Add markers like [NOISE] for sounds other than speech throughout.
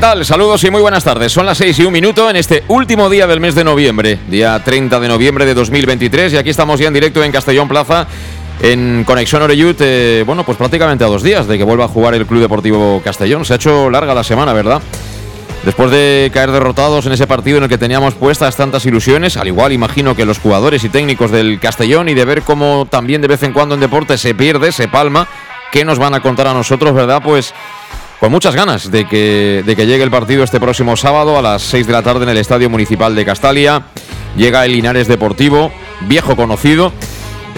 ¿Qué tal? Saludos y muy buenas tardes. Son las 6 y un minuto en este último día del mes de noviembre, día 30 de noviembre de 2023, y aquí estamos ya en directo en Castellón Plaza, en Conexión Oreyut, eh, bueno, pues prácticamente a dos días de que vuelva a jugar el Club Deportivo Castellón. Se ha hecho larga la semana, ¿verdad? Después de caer derrotados en ese partido en el que teníamos puestas tantas ilusiones, al igual imagino que los jugadores y técnicos del Castellón, y de ver cómo también de vez en cuando en deporte se pierde, se palma, ¿qué nos van a contar a nosotros, verdad? Pues con muchas ganas de que, de que llegue el partido este próximo sábado a las 6 de la tarde en el Estadio Municipal de Castalia. Llega el Linares Deportivo, viejo conocido.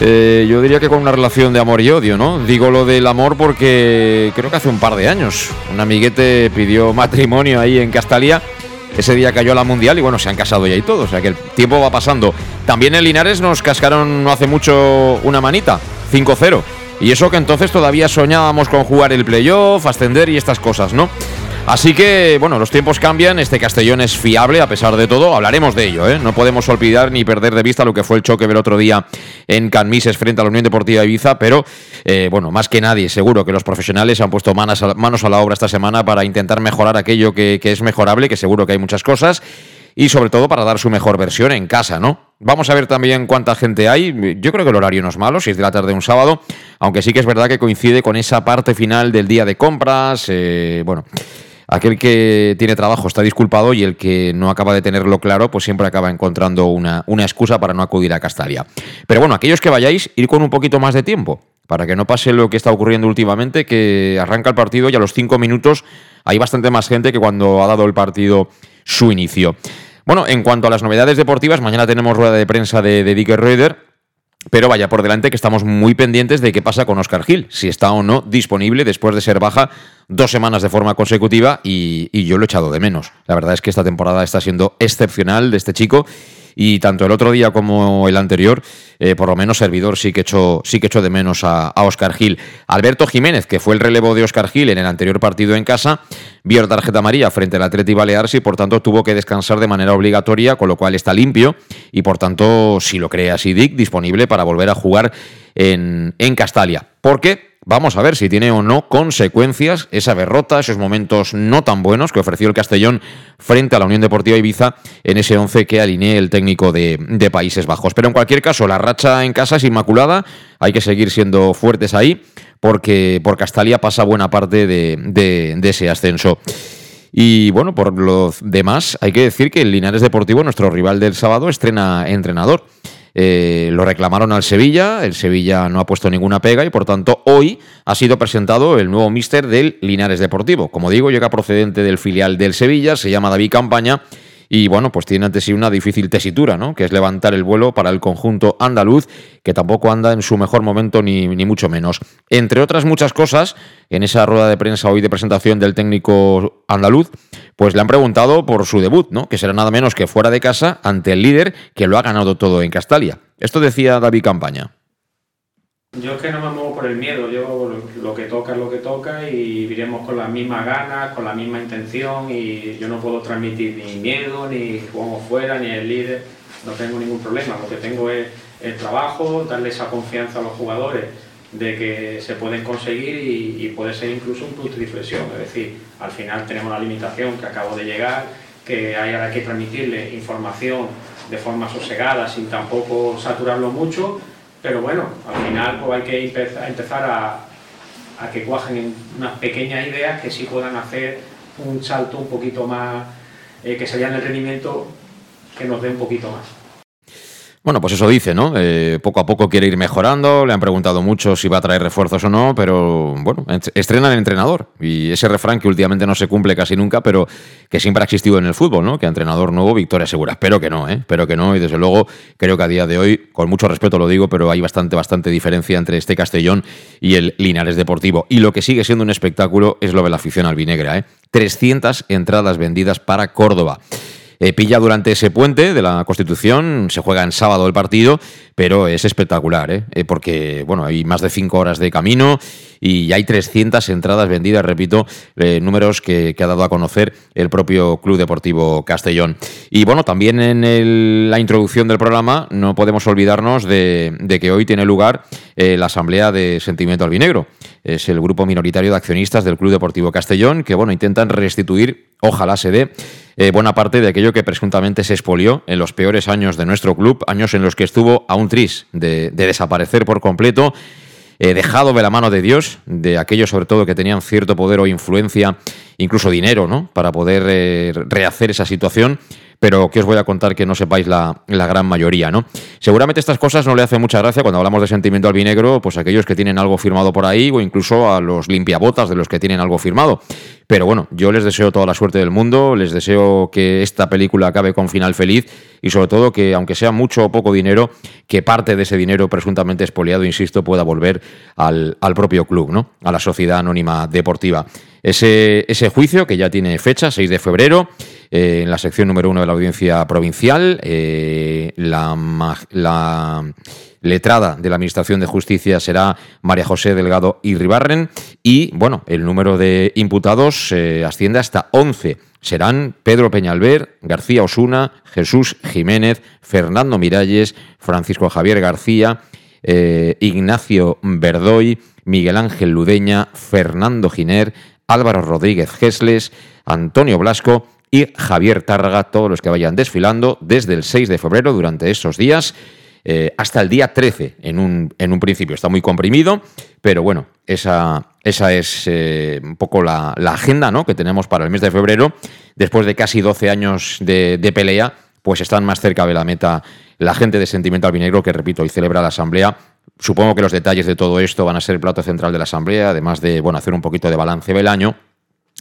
Eh, yo diría que con una relación de amor y odio, ¿no? Digo lo del amor porque creo que hace un par de años un amiguete pidió matrimonio ahí en Castalia. Ese día cayó la mundial y bueno, se han casado ya y todo. O sea que el tiempo va pasando. También en Linares nos cascaron no hace mucho una manita, 5-0. Y eso que entonces todavía soñábamos con jugar el playoff, ascender y estas cosas, ¿no? Así que, bueno, los tiempos cambian, este Castellón es fiable a pesar de todo, hablaremos de ello, ¿eh? No podemos olvidar ni perder de vista lo que fue el choque del otro día en Canmises frente a la Unión Deportiva Ibiza, pero, eh, bueno, más que nadie, seguro que los profesionales han puesto manos a, manos a la obra esta semana para intentar mejorar aquello que, que es mejorable, que seguro que hay muchas cosas, y sobre todo para dar su mejor versión en casa, ¿no? Vamos a ver también cuánta gente hay. Yo creo que el horario no es malo, 6 de la tarde un sábado, aunque sí que es verdad que coincide con esa parte final del día de compras. Eh, bueno, aquel que tiene trabajo está disculpado y el que no acaba de tenerlo claro, pues siempre acaba encontrando una, una excusa para no acudir a Castalia. Pero bueno, aquellos que vayáis, ir con un poquito más de tiempo, para que no pase lo que está ocurriendo últimamente, que arranca el partido y a los 5 minutos hay bastante más gente que cuando ha dado el partido su inicio. Bueno, en cuanto a las novedades deportivas, mañana tenemos rueda de prensa de, de Dicker Reuter. Pero vaya por delante que estamos muy pendientes de qué pasa con Oscar Gil, si está o no disponible después de ser baja dos semanas de forma consecutiva y, y, yo lo he echado de menos. La verdad es que esta temporada está siendo excepcional de este chico y tanto el otro día como el anterior, eh, por lo menos servidor sí que echó, sí que echó de menos a, Oscar Gil. Alberto Jiménez, que fue el relevo de Oscar Gil en el anterior partido en casa, vio tarjeta amarilla frente al Atleti Baleares y por tanto tuvo que descansar de manera obligatoria, con lo cual está limpio y por tanto, si lo cree así Dick, disponible para volver a jugar en, en Castalia. ¿Por qué? Vamos a ver si tiene o no consecuencias esa derrota, esos momentos no tan buenos que ofreció el Castellón frente a la Unión Deportiva Ibiza en ese 11 que alinee el técnico de, Países Bajos. Pero en cualquier caso, la racha en casa es inmaculada, hay que seguir siendo fuertes ahí porque por Castalia pasa buena parte de ese ascenso. Y bueno, por lo demás, hay que decir que el Linares Deportivo, nuestro rival del sábado, estrena entrenador. Eh, lo reclamaron al Sevilla, el Sevilla no ha puesto ninguna pega y por tanto hoy ha sido presentado el nuevo míster del Linares Deportivo. Como digo, llega procedente del filial del Sevilla, se llama David Campaña y bueno, pues tiene ante sí una difícil tesitura, ¿no? Que es levantar el vuelo para el conjunto andaluz, que tampoco anda en su mejor momento ni, ni mucho menos. Entre otras muchas cosas, en esa rueda de prensa hoy de presentación del técnico andaluz, pues le han preguntado por su debut, ¿no? Que será nada menos que fuera de casa ante el líder que lo ha ganado todo en Castalia. Esto decía David Campaña. Yo es que no me muevo por el miedo, yo lo que toca es lo que toca y iremos con las mismas ganas, con la misma intención y yo no puedo transmitir ni miedo, ni jugamos fuera, ni el líder, no tengo ningún problema, lo que tengo es el trabajo, darle esa confianza a los jugadores de que se pueden conseguir y, y puede ser incluso un punto de inflexión, es decir, al final tenemos la limitación que acabo de llegar, que hay ahora que transmitirle información de forma sosegada sin tampoco saturarlo mucho pero bueno, al final pues hay que empezar, a que cuajen unas pequeñas ideas que sí puedan hacer un salto un poquito más, eh, que se en el rendimiento que nos dé un poquito más. Bueno, pues eso dice, ¿no? Eh, poco a poco quiere ir mejorando, le han preguntado mucho si va a traer refuerzos o no, pero bueno, estrena el entrenador. Y ese refrán que últimamente no se cumple casi nunca, pero que siempre ha existido en el fútbol, ¿no? Que entrenador nuevo, victoria segura. Espero que no, ¿eh? Espero que no, y desde luego creo que a día de hoy, con mucho respeto lo digo, pero hay bastante, bastante diferencia entre este Castellón y el Linares Deportivo. Y lo que sigue siendo un espectáculo es lo de la afición albinegra, ¿eh? 300 entradas vendidas para Córdoba. Eh, pilla durante ese puente de la Constitución, se juega en sábado el partido, pero es espectacular, ¿eh? Eh, porque bueno, hay más de cinco horas de camino y hay 300 entradas vendidas, repito, números que, ha dado a conocer el propio Club Deportivo Castellón. Y bueno, también en la introducción del programa no podemos olvidarnos de, de que hoy tiene lugar la Asamblea de Sentimiento Albinegro. Es el grupo minoritario de accionistas del Club Deportivo Castellón que bueno, intentan restituir, ojalá se dé, eh, buena parte de aquello que presuntamente se expolió en los peores años de nuestro club, años en los que estuvo a un tris de, desaparecer por completo, eh, dejado de la mano de Dios, de aquellos sobre todo que tenían cierto poder o influencia, incluso dinero, ¿no? Para poder eh, rehacer esa situación pero que os voy a contar que no sepáis la, gran mayoría, ¿no? Seguramente estas cosas no le hacen mucha gracia cuando hablamos de sentimiento albinegro, pues aquellos que tienen algo firmado por ahí o incluso a los limpiabotas de los que tienen algo firmado. Pero bueno, yo les deseo toda la suerte del mundo, les deseo que esta película acabe con final feliz y sobre todo que, aunque sea mucho o poco dinero, que parte de ese dinero presuntamente expoliado, insisto, pueda volver al, al propio club, ¿no? A la sociedad anónima deportiva. Ese, juicio, que ya tiene fecha, 6 de febrero, eh, en la sección número uno de la audiencia provincial, eh, la, letrada de la Administración de Justicia será María José Delgado Irribarren y, bueno, el número de imputados eh, asciende hasta 11. Serán Pedro Peñalver, García Osuna, Jesús Jiménez, Fernando Miralles, Francisco Javier García, Ignacio Verdoy, Miguel Ángel Ludeña, Fernando Giner, Álvaro Rodríguez Gesles, Antonio Blasco y Javier Tárraga, todos los que vayan desfilando desde el 6 de febrero durante esos días. Eh, hasta el día 13 en un, principio. Está muy comprimido, pero bueno, esa, es eh, un poco la, agenda ¿no? que tenemos para el mes de febrero. Después de casi 12 años de, pelea, pues están más cerca de la meta la gente de Sentimiento Albinegro, que repito, hoy celebra la asamblea Supongo que los detalles de todo esto van a ser el plato central de la Asamblea, además de bueno, hacer un poquito de balance del año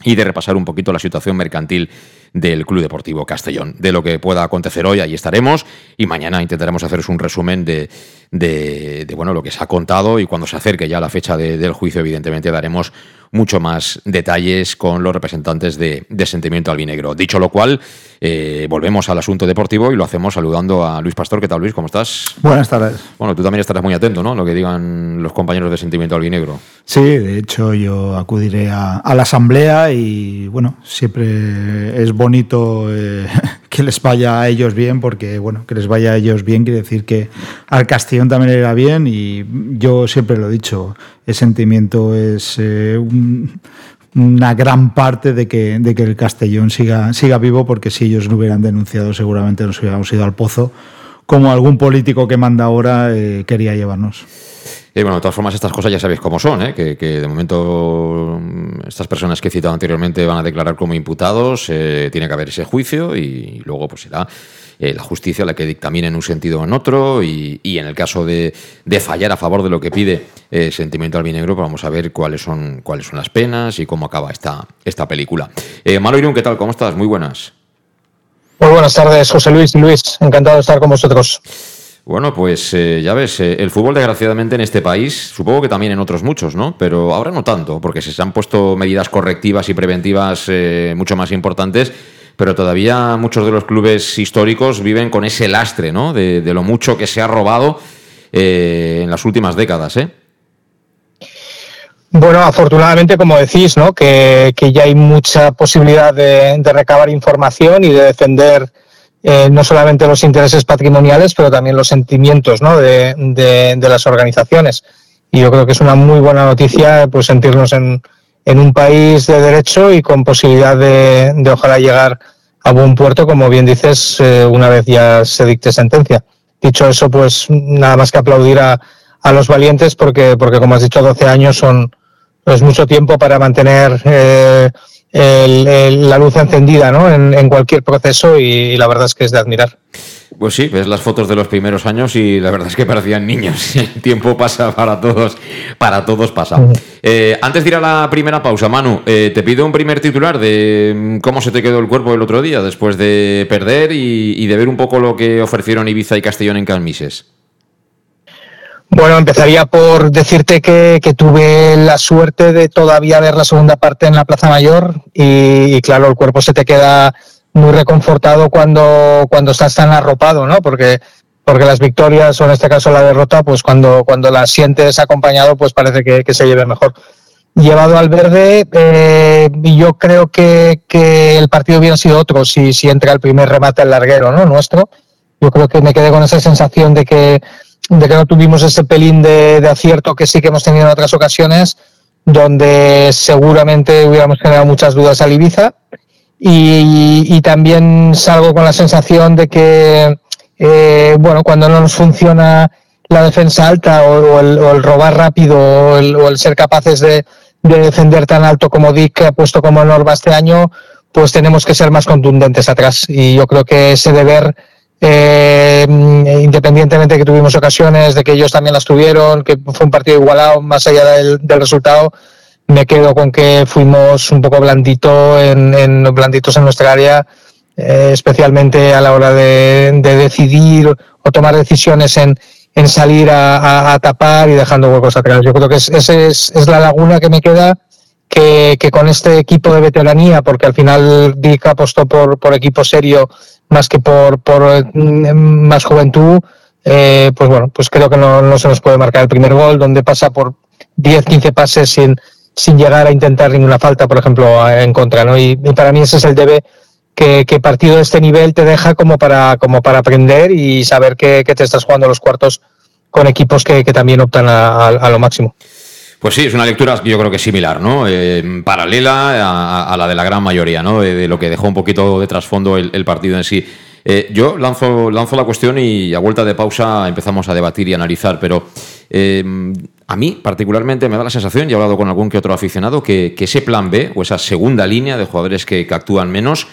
y de repasar un poquito la situación mercantil del Club Deportivo Castellón. De lo que pueda acontecer hoy, ahí estaremos y mañana intentaremos haceros un resumen de, de, bueno, lo que se ha contado y cuando se acerque ya la fecha del juicio, evidentemente daremos mucho más detalles con los representantes de, Sentimiento Albinegro. Dicho lo cual, eh, volvemos al asunto deportivo y lo hacemos saludando a Luis Pastor. ¿Qué tal, Luis? ¿Cómo estás? Buenas tardes. Bueno, tú también estarás muy atento, ¿no? Lo que digan los compañeros de Sentimiento Albinegro. Sí, de hecho yo acudiré a, la asamblea y, bueno, siempre es bonito eh, que les vaya a ellos bien porque, bueno, que les vaya a ellos bien quiere decir que al Castellón también le irá bien y yo siempre lo he dicho, el sentimiento es eh, una gran parte de que, de que el Castellón siga, siga vivo, porque si ellos no hubieran denunciado, seguramente nos hubiéramos ido al pozo, como algún político que manda ahora eh, quería llevarnos. Y bueno, de todas formas, estas cosas ya sabéis cómo son, ¿eh? que, de momento mm, estas personas que he citado anteriormente van a declarar como imputados, tiene que haber ese juicio y luego pues será eh, la justicia la que dictamine en un sentido o en otro y, en el caso de, fallar a favor de lo que pide eh, Sentimiento Albinegro, pues vamos a ver cuáles son, cuáles son las penas y cómo acaba esta, esta película. Eh, Malo Irún, ¿qué tal? ¿Cómo estás? Muy buenas. Muy buenas tardes, José Luis y Luis. Encantado de estar con vosotros. Bueno, pues eh, ya ves, el fútbol desgraciadamente en este país, supongo que también en otros muchos, ¿no? Pero ahora no tanto, porque se han puesto medidas correctivas y preventivas mucho más importantes pero todavía muchos de los clubes históricos viven con ese lastre, ¿no? De, lo mucho que se ha robado eh, en las últimas décadas, ¿eh? Bueno, afortunadamente, como decís, ¿no? que, ya hay mucha posibilidad de, recabar información y de defender eh, no solamente los intereses patrimoniales, pero también los sentimientos ¿no? de, de, las organizaciones. Y yo creo que es una muy buena noticia pues sentirnos en, en un país de derecho y con posibilidad de, ojalá llegar a buen puerto, como bien dices, eh, una vez ya se dicte sentencia. Dicho eso, pues nada más que aplaudir a, a los valientes porque, porque como has dicho, 12 años son, es mucho tiempo para mantener eh, la luz encendida ¿no? en, cualquier proceso y, la verdad es que es de admirar. Pues sí, ves las fotos de los primeros años y la verdad es que parecían niños. [LAUGHS] El tiempo pasa para todos, para todos pasa. Eh, antes de ir a la primera pausa, Manu, eh, te pido un primer titular de mm, cómo se te quedó el cuerpo el otro día después de perder y, y de ver un poco lo que ofrecieron Ibiza y Castellón en Calmises. Bueno, empezaría por decirte que, tuve la suerte de todavía ver la segunda parte en la Plaza Mayor y, claro, el cuerpo se te queda muy reconfortado cuando, cuando estás tan arropado, ¿no? Porque, porque las victorias, o en este caso la derrota, pues cuando, cuando las sientes acompañado, pues parece que, se lleve mejor. Llevado al verde, eh, yo creo que, que, el partido hubiera sido otro si, si entra el primer remate al larguero, ¿no? Nuestro. Yo creo que me quedé con esa sensación de que de que no tuvimos ese pelín de, acierto que sí que hemos tenido en otras ocasiones, donde seguramente hubiéramos generado muchas dudas al Ibiza. Y, también salgo con la sensación de que, eh, bueno, cuando no nos funciona la defensa alta o, el, robar rápido o el, ser capaces de, defender tan alto como Dick ha puesto como Norba este año, pues tenemos que ser más contundentes atrás. Y yo creo que ese deber eh, independientemente de que tuvimos ocasiones, de que ellos también las tuvieron, que fue un partido igualado más allá del, resultado, me quedo con que fuimos un poco blandito en, blanditos en nuestra área, eh, especialmente a la hora de, decidir o tomar decisiones en, en salir a, tapar y dejando huecos atrás. Yo creo que esa es, la laguna que me queda. Que, con este equipo de veteranía, porque al final Dick apostó por equipo serio más que por, por mm, más juventud, eh, pues bueno, pues creo que no, se nos puede marcar el primer gol, donde pasa por 10, 15 pases sin, sin llegar a intentar ninguna falta, por ejemplo, en contra, ¿no? Y, para mí ese es el debe que, que, partido de este nivel te deja como para, como para aprender y saber que, te estás jugando los cuartos con equipos que, también optan a lo máximo. Pues sí, es una lectura yo creo que similar, ¿no? Eh, paralela a, la de la gran mayoría, ¿no? De, lo que dejó un poquito de trasfondo el, partido en sí. Eh, yo lanzo, lanzo la cuestión y a vuelta de pausa empezamos a debatir y analizar, pero eh, a mí particularmente me da la sensación, y he hablado con algún que otro aficionado, que, ese plan B o esa segunda línea de jugadores que actúan menos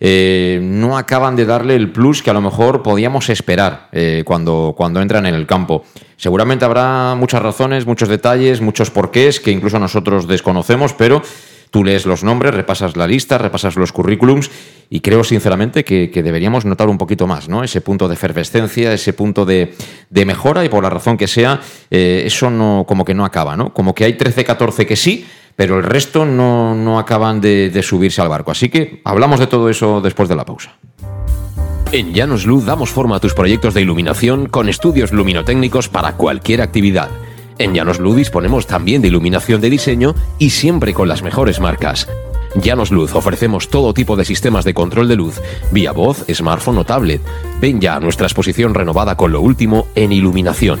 eh, no acaban de darle el plus que a lo mejor podíamos esperar eh, cuando, cuando entran en el campo. Seguramente habrá muchas razones, muchos detalles, muchos porqués que incluso nosotros desconocemos, pero tú lees los nombres, repasas la lista, repasas los currículums y creo sinceramente que, deberíamos notar un poquito más, ¿no? Ese punto de efervescencia, ese punto de, mejora y por la razón que sea, eh, eso no, como que no acaba, ¿no? Como que hay 13-14 que sí, pero el resto no, acaban de, subirse al barco. Así que hablamos de todo eso después de la pausa. En Llanos Luz damos forma a tus proyectos de iluminación con estudios luminotécnicos para cualquier actividad. En Llanos Luz disponemos también de iluminación de diseño y siempre con las mejores marcas. Llanos Luz ofrecemos todo tipo de sistemas de control de luz, vía voz, smartphone o tablet. Ven ya a nuestra exposición renovada con lo último en iluminación.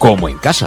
como en casa.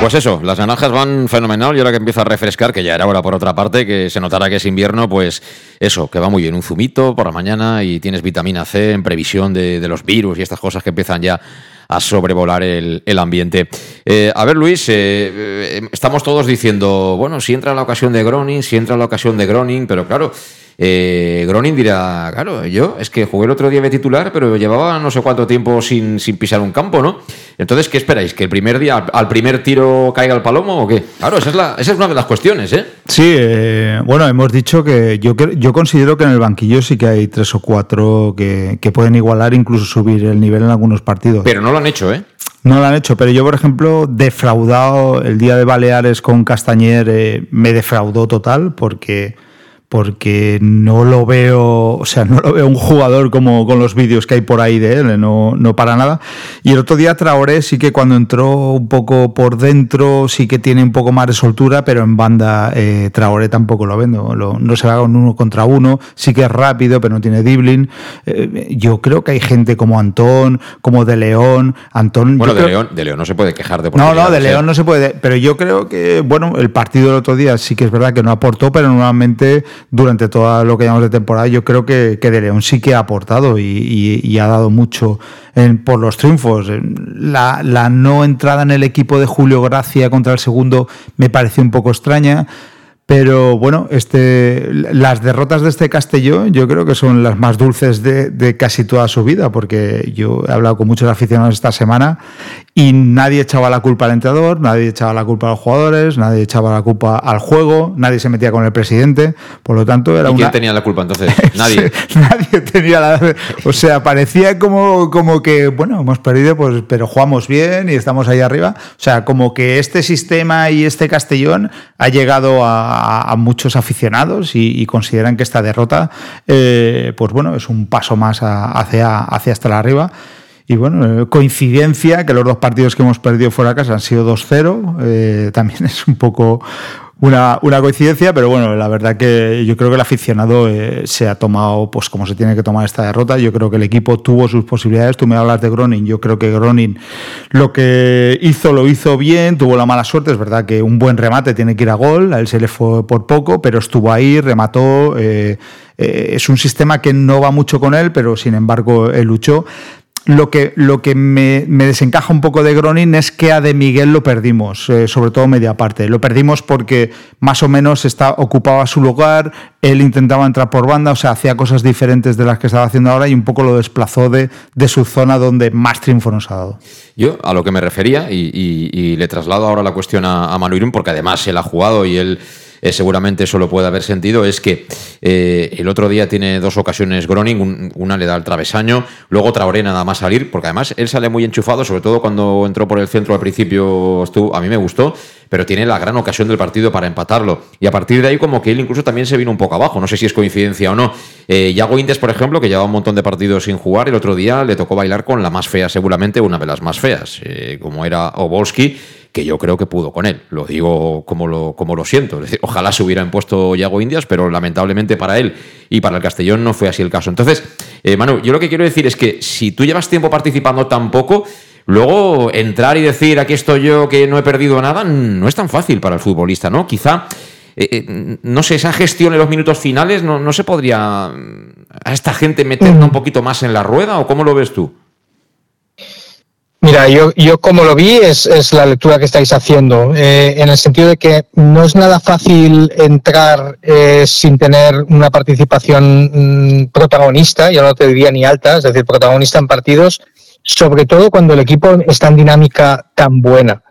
Pues eso, las naranjas van fenomenal y ahora que empieza a refrescar, que ya era hora por otra parte, que se notara que es invierno, pues eso, que va muy bien, un zumito por la mañana y tienes vitamina C en previsión de, de los virus y estas cosas que empiezan ya a sobrevolar el, el ambiente. Eh, a ver, Luis, eh, eh, estamos todos diciendo, bueno, si entra la ocasión de Groning, si entra la ocasión de Groning, pero claro, eh, Groning dirá, claro, yo es que jugué el otro día de titular, pero llevaba no sé cuánto tiempo sin, sin pisar un campo, ¿no? Entonces, ¿qué esperáis? ¿Que el primer día, al, al primer tiro caiga el palomo o qué? Claro, esa es, la, esa es una de las cuestiones, ¿eh? Sí, eh, bueno, hemos dicho que yo, yo considero que en el banquillo sí que hay tres o cuatro que, que pueden igualar, incluso subir el nivel en algunos partidos. Pero no lo han hecho, ¿eh? No lo han hecho, pero yo, por ejemplo, defraudado el día de Baleares con Castañer, eh, me defraudó total porque porque no lo veo, o sea, no lo veo un jugador como con los vídeos que hay por ahí de él, no, no para nada. Y el otro día Traoré sí que cuando entró un poco por dentro, sí que tiene un poco más de soltura, pero en banda eh, Traoré tampoco lo vendo, no se va con uno contra uno, sí que es rápido, pero no tiene dribbling. Eh, yo creo que hay gente como Antón, como De León, Antón... Bueno, de, León, de León no se puede quejar de No, no, de León no se puede, pero yo creo que, bueno, el partido del otro día sí que es verdad que no aportó, pero normalmente durante todo lo que llamamos de temporada, yo creo que, que De León sí que ha aportado y, ha dado mucho por los triunfos. La, la no entrada en el equipo de Julio Gracia contra el segundo me pareció un poco extraña. Pero bueno, este, las derrotas de este Castellón yo creo que son las más dulces de, casi toda su vida, porque yo he hablado con muchos aficionados esta semana y nadie echaba la culpa al entrenador, nadie echaba la culpa a los jugadores, nadie echaba la culpa al juego, nadie se metía con el presidente, por lo tanto era ¿Y quién tenía la culpa entonces? [LAUGHS] Nadie. nadie tenía la... O sea, parecía como, como que, bueno, hemos perdido, pues, pero jugamos bien y estamos ahí arriba. O sea, como que este sistema y este Castellón ha llegado a a, muchos aficionados y, consideran que esta derrota, eh, pues bueno, es un paso más hacia, hacia hasta la arriba. Y bueno, eh, coincidencia que los dos partidos que hemos perdido fuera de casa han sido 2-0. Eh, también [LAUGHS] es un poco, una, una, coincidencia, pero bueno, la verdad que yo creo que el aficionado eh, se ha tomado pues como se tiene que tomar esta derrota. Yo creo que el equipo tuvo sus posibilidades. Tú me hablas de Gronin, yo creo que Gronin lo que hizo lo hizo bien, tuvo la mala suerte. Es verdad que un buen remate tiene que ir a gol, a él se le fue por poco, pero estuvo ahí, remató. Eh, eh, es un sistema que no va mucho con él, pero sin embargo él luchó. Lo que, lo que me, desencaja un poco de Gronin es que a De Miguel lo perdimos, eh, sobre todo media parte. Lo perdimos porque más o menos está, ocupaba su lugar, él intentaba entrar por banda, o sea, hacía cosas diferentes de las que estaba haciendo ahora y un poco lo desplazó de, de su zona donde más triunfo nos ha dado. Yo a lo que me refería, y, le traslado ahora la cuestión a, a Manu porque además él ha jugado y él eh, seguramente eso lo puede haber sentido, es que eh, el otro día tiene dos ocasiones Groning, una le da el travesaño, luego Traoré nada más salir, porque además él sale muy enchufado, sobre todo cuando entró por el centro al principio, estuvo, a mí me gustó, pero tiene la gran ocasión del partido para empatarlo. Y a partir de ahí, como que él incluso también se vino un poco abajo. No sé si es coincidencia o no. Eh, Yago Indes, por ejemplo, que lleva un montón de partidos sin jugar, el otro día le tocó bailar con la más fea, seguramente una de las más feas, como era Obolski que yo creo que pudo con él. Lo digo como lo, como lo siento. ojalá se hubiera impuesto Yago Indias, pero lamentablemente para él y para el Castellón no fue así el caso. Entonces, eh, Manu, yo lo que quiero decir es que si tú llevas tiempo participando tan poco, luego entrar y decir aquí estoy yo que no he perdido nada, no es tan fácil para el futbolista, ¿no? Quizá. Eh, eh, no sé, esa gestión en los minutos finales, no, ¿no se podría a esta gente meterla un poquito más en la rueda o cómo lo ves tú? Mira, yo, yo como lo vi es, es la lectura que estáis haciendo, eh, en el sentido de que no es nada fácil entrar eh, sin tener una participación mm, protagonista, yo no te diría ni alta, es decir, protagonista en partidos, sobre todo cuando el equipo está en dinámica tan buena.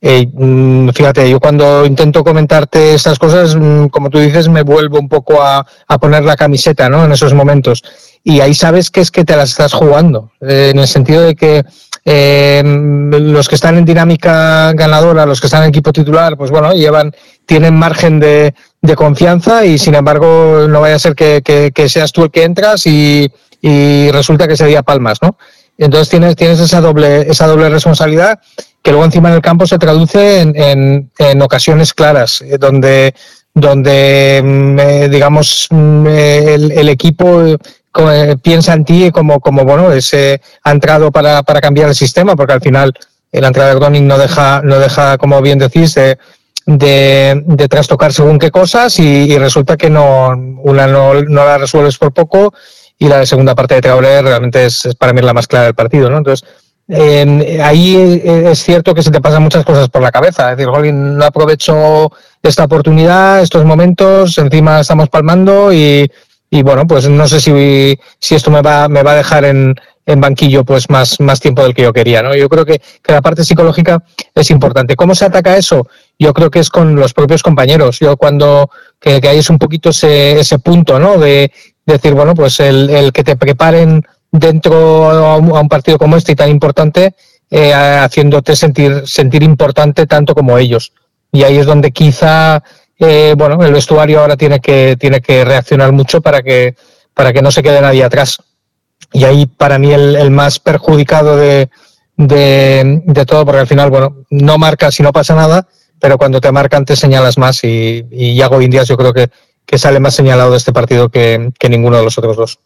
Eh, mm, fíjate, yo cuando intento comentarte estas cosas, mm, como tú dices, me vuelvo un poco a, a, poner la camiseta, ¿no? En esos momentos. Y ahí sabes que es que te las estás jugando, en el sentido de que eh, los que están en dinámica ganadora, los que están en equipo titular, pues bueno, llevan, tienen margen de, confianza y sin embargo no vaya a ser que, seas tú el que entras y, resulta que ese día palmas, ¿no? Entonces tienes, tienes esa doble, esa doble responsabilidad que luego encima en el campo se traduce en, en, ocasiones claras, eh, donde, donde mm, eh, digamos, mm, el, el equipo eh, piensa en ti como, como bueno, ese entrado para, para cambiar el sistema, porque al final la entrada de Groning no deja, no deja, como bien decís, de, de, trastocar según qué cosas y, resulta que no, una no, la resuelves por poco y la segunda parte de Traoré realmente es, para mí la más clara del partido, ¿no? Entonces, ahí es cierto que se te pasan muchas cosas por la cabeza. Es decir, Golin no aprovecho esta oportunidad, estos momentos, encima estamos palmando y, y bueno, pues no sé si, si esto me va, me va a dejar en, en banquillo pues más, más tiempo del que yo quería, ¿no? Yo creo que, que, la parte psicológica es importante. ¿Cómo se ataca eso? Yo creo que es con los propios compañeros. Yo cuando que, hay es un poquito ese, ese punto, ¿no? De, decir, bueno, pues el, el, que te preparen dentro a un, partido como este y tan importante, eh, haciéndote sentir, sentir importante tanto como ellos. Y ahí es donde quizá eh, bueno, el vestuario ahora tiene que, tiene que reaccionar mucho para que, para que no se quede nadie atrás. Y ahí para mí el, más perjudicado de, de, de, todo, porque al final, bueno, no marca si no pasa nada, pero cuando te marcan te señalas más y, y Yago Indias yo creo que, que sale más señalado de este partido que, que ninguno de los otros dos.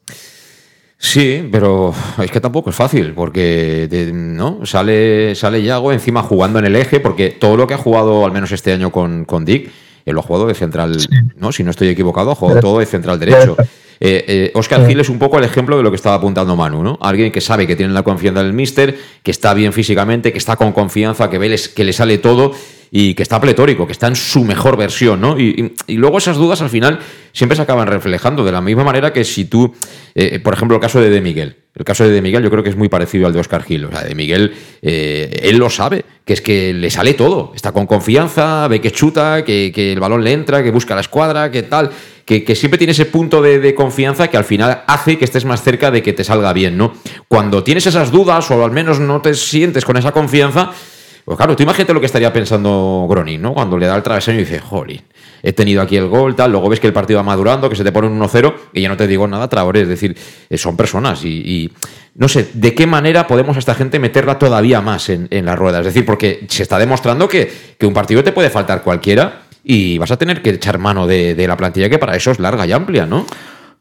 Sí, pero es que tampoco es fácil, porque no sale, sale Yago encima jugando en el eje, porque todo lo que ha jugado, al menos este año con, con Dick, él lo ha jugado de central, ¿no? Si no estoy equivocado, ha jugado todo de central derecho. Eh, eh, Oscar Gil es un poco el ejemplo de lo que estaba apuntando Manu, ¿no? Alguien que sabe que tiene la confianza del míster, que está bien físicamente, que está con confianza, que ve que le sale todo y que está pletórico, que está en su mejor versión, ¿no? Y, luego esas dudas al final siempre se acaban reflejando, de la misma manera que si tú, eh, por ejemplo, el caso de De Miguel. El caso de De Miguel yo creo que es muy parecido al de Oscar Gil. O sea, De Miguel, él lo sabe, que es que le sale todo. Está con confianza, ve que chuta, que, que el balón le entra, que busca la escuadra, que tal que, siempre tiene ese punto de, confianza que al final hace que estés más cerca de que te salga bien, ¿no? Cuando tienes esas dudas o al menos no te sientes con esa confianza, pues claro, tú imagínate lo que estaría pensando Gronin, ¿no? Cuando le da el travesaño y dice, jolín, he tenido aquí el gol, tal, luego ves que el partido va madurando, que se te pone un 1-0 y ya no te digo nada, Traoré, es decir, eh, son personas y, no sé, ¿de qué manera podemos a esta gente meterla todavía más en, la rueda? Es decir, porque se está demostrando que, que un partido te puede faltar cualquiera y vas a tener que echar mano de, la plantilla que para eso es larga y amplia, ¿no?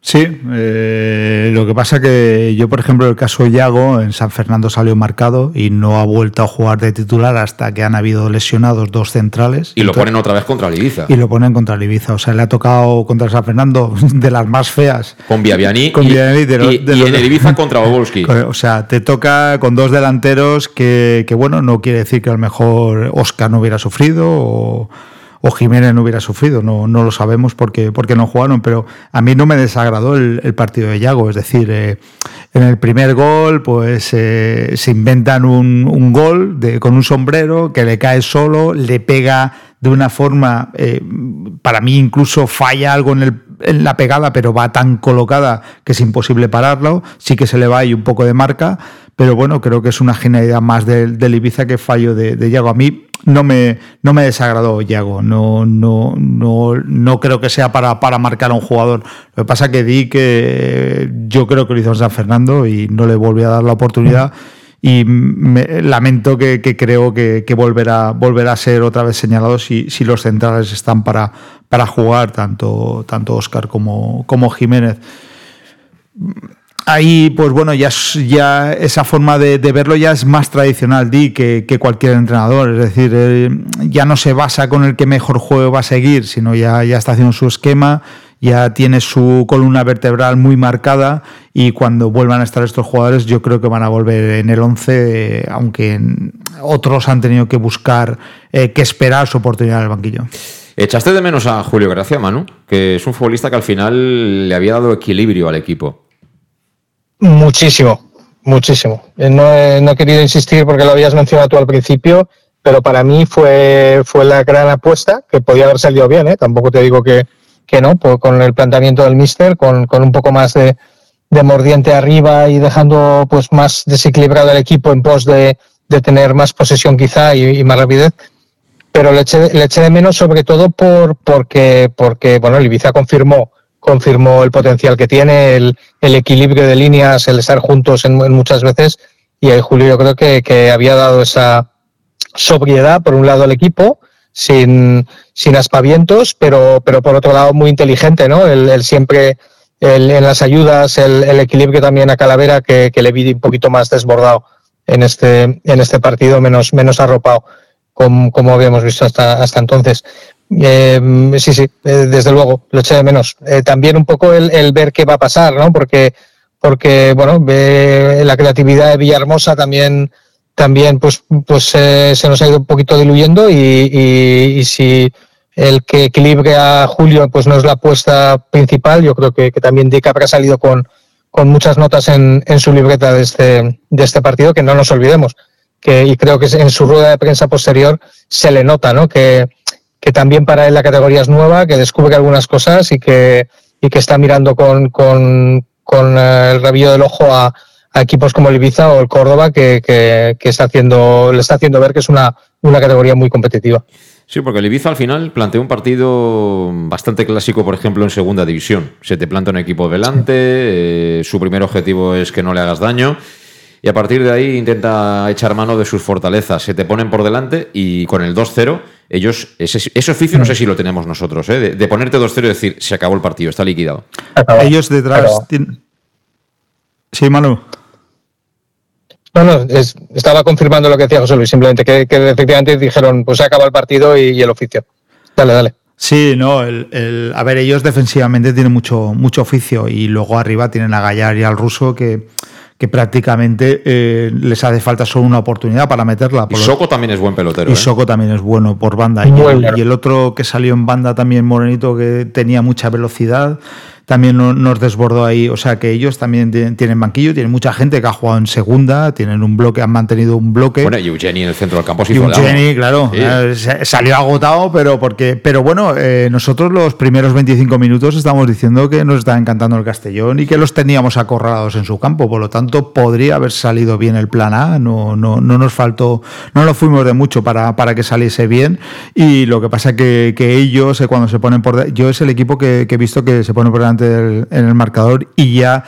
Sí, eh, lo que pasa que yo, por ejemplo, el caso de Yago, en San Fernando salió marcado y no ha vuelto a jugar de titular hasta que han habido lesionados dos centrales. Y lo ponen otra vez contra el Ibiza. Y lo ponen contra el Ibiza. O sea, le ha tocado contra San Fernando [LAUGHS] de las más feas. Con Viaviani. Con y, en el Ibiza [LAUGHS] contra Obolski. O sea, te toca con dos delanteros que, que, bueno, no quiere decir que a lo mejor Oscar no hubiera sufrido o o Jiménez no hubiera sufrido, no, no lo sabemos porque, porque no jugaron, pero a mí no me desagradó el, partido de Yago, es decir, eh, en el primer gol pues eh, se inventan un, gol de, con un sombrero que le cae solo, le pega de una forma, eh, para mí incluso falla algo en, el, en, la pegada, pero va tan colocada que es imposible pararlo, sí que se le va ahí un poco de marca, pero bueno, creo que es una genialidad más del, Ibiza que fallo de Yago. A mí no me, no me desagradó Yago. No, no, no, no creo que sea para, para marcar a un jugador. Lo que pasa es que di que yo creo que lo hizo San Fernando y no le volví a dar la oportunidad. Y me, lamento que, creo que, que, volverá, volverá a ser otra vez señalado si, si los centrales están para, para jugar, tanto, tanto Oscar como, como Jiménez ahí, pues bueno, ya, esa forma de, verlo ya es más tradicional, Di, que, cualquier entrenador. Es decir, eh, ya no se basa con el que mejor juego va a seguir, sino ya, ya está haciendo su esquema, ya tiene su columna vertebral muy marcada y cuando vuelvan a estar estos jugadores yo creo que van a volver en el 11, aunque otros han tenido que buscar, eh, que esperar su oportunidad en el banquillo. Echaste de menos a Julio Gracia, Manu, que es un futbolista que al final le había dado equilibrio al equipo. Muchísimo, muchísimo. Eh, no he, no he querido insistir porque lo habías mencionado tú al principio, pero para mí fue, fue la gran apuesta, que podía haber salido bien, ¿eh? tampoco te digo que, que no, pues con el planteamiento del Mister, con, con un poco más de, de, mordiente arriba y dejando pues más desequilibrado el equipo en pos de, de tener más posesión quizá y, y más rapidez. Pero le eché, le eché, de menos sobre todo por, porque, porque bueno, el Ibiza confirmó confirmó el potencial que tiene, el, el equilibrio de líneas, el estar juntos en, muchas veces. Y ahí Julio yo creo que, que, había dado esa sobriedad, por un lado, al equipo, sin, sin aspavientos, pero, pero por otro lado muy inteligente, ¿no? El, siempre el, en las ayudas, el, equilibrio también a Calavera, que, que le vi un poquito más desbordado en este, en este partido, menos, menos arropado, como, como habíamos visto hasta, hasta entonces. Eh, sí, sí, eh, desde luego, lo eché de menos. Eh, también un poco el, ver qué va a pasar, ¿no? Porque, porque bueno, la creatividad de Villahermosa también, también pues, pues se nos ha ido un poquito diluyendo y, y, si el que equilibre a Julio pues no es la apuesta principal, yo creo que, que también Dick habrá salido con, con muchas notas en, en su libreta de este, de este partido, que no nos olvidemos. Que, y creo que en su rueda de prensa posterior se le nota, ¿no? Que, que también para él la categoría es nueva, que descubre algunas cosas y que, y que está mirando con, con, con eh, el rabillo del ojo a, equipos como el Ibiza o el Córdoba, que, que, que, está haciendo, le está haciendo ver que es una, una categoría muy competitiva. Sí, porque el Ibiza al final planteó un partido bastante clásico, por ejemplo, en segunda división. Se te planta un equipo delante, eh, su primer objetivo es que no le hagas daño y a partir de ahí intenta echar mano de sus fortalezas. Se te ponen por delante y con el 2-0, ellos, ese, ese, oficio no sé si lo tenemos nosotros, ¿eh? de, de, ponerte 2-0 y decir, se acabó el partido, está liquidado. Ellos detrás... Tienen... Sí, Manu. No, no, es, estaba confirmando lo que decía José Luis, simplemente que, que efectivamente dijeron, pues se acaba el partido y, y, el oficio. Dale, dale. Sí, no, el, el, a ver, ellos defensivamente tienen mucho, mucho oficio y luego arriba tienen a Gallar y al ruso que, que prácticamente eh, les hace falta solo una oportunidad para meterla. Por y Soco también es buen pelotero. Y ¿eh? Soco también es bueno por banda. Y el, y el, otro que salió en banda también, Morenito, que tenía mucha velocidad también nos desbordó ahí. O sea que ellos también tienen banquillo, tienen mucha gente que ha jugado en segunda, tienen un bloque, han mantenido un bloque. Bueno, y Eugeni en el centro del campo sí y Eugeni, claro, sí. eh, salió agotado, pero porque, pero bueno, eh, nosotros los primeros 25 minutos estamos diciendo que nos está encantando el Castellón y que los teníamos acorralados en su campo, por lo tanto podría haber salido bien el plan A, no, no, no nos faltó, no nos fuimos de mucho para, para que saliese bien y lo que pasa que, que ellos eh, cuando se ponen por, yo es el equipo que, que he visto que se pone por delante del, en el marcador y ya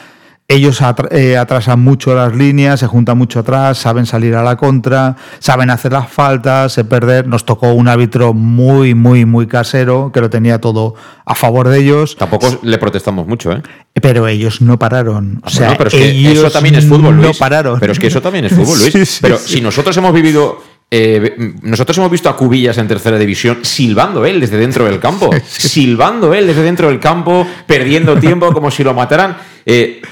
ellos eh, atrasan mucho las líneas, se juntan mucho atrás, saben salir a la contra, saben hacer las faltas, se perder. Nos tocó un árbitro muy, muy, muy casero que lo tenía todo a favor de ellos. Tampoco le protestamos mucho, ¿eh? Pero ellos no pararon. O sea, bueno, pero es que eso también es fútbol, Luis. No pararon. Pero es que eso también es fútbol, [LAUGHS] Luis. Sí, sí, pero sí. si nosotros hemos vivido eh, nosotros hemos visto a Cubillas en tercera división silbando él desde dentro del campo, [LAUGHS] silbando él desde dentro del campo, perdiendo tiempo como si lo mataran. Eh,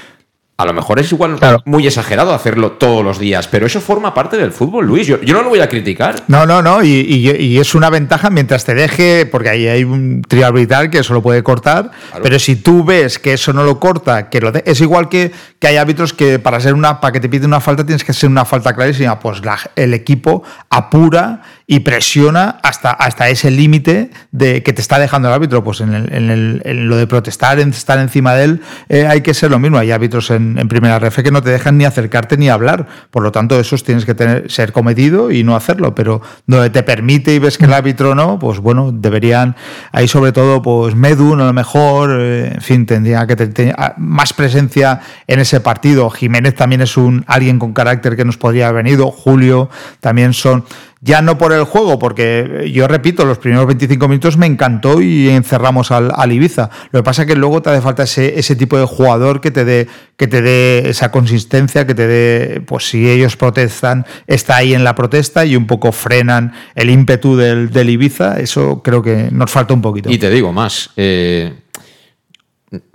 a lo mejor es igual claro. muy exagerado hacerlo todos los días, pero eso forma parte del fútbol, Luis. Yo, yo no lo voy a criticar. No, no, no. Y, y, y, es una ventaja mientras te deje, porque ahí hay un trío arbitral que eso lo puede cortar, claro. pero si tú ves que eso no lo corta, que lo de, es igual que, que hay árbitros que para ser una, para que te piden una falta tienes que ser una falta clarísima. Pues la, el equipo apura y presiona hasta, hasta ese límite de que te está dejando el árbitro. Pues en, el, en, el, en lo de protestar, estar encima de él, eh, hay que ser lo mismo. Hay árbitros en, en, primera ref que no te dejan ni acercarte ni hablar. Por lo tanto, esos tienes que tener, ser cometido y no hacerlo. Pero donde te permite y ves que el árbitro no, pues bueno, deberían, ahí sobre todo, pues Medun a lo mejor, eh, en fin, tendría que tener más presencia en ese partido. Jiménez también es un alguien con carácter que nos podría haber venido. Julio también son ya no por el juego, porque yo repito, los primeros 25 minutos me encantó y encerramos al, Ibiza. Lo que pasa es que luego te hace falta ese, tipo de jugador que te dé que te dé esa consistencia, que te dé, pues si ellos protestan, está ahí en la protesta y un poco frenan el ímpetu del, del Ibiza. Eso creo que nos falta un poquito. Y te digo más, eh,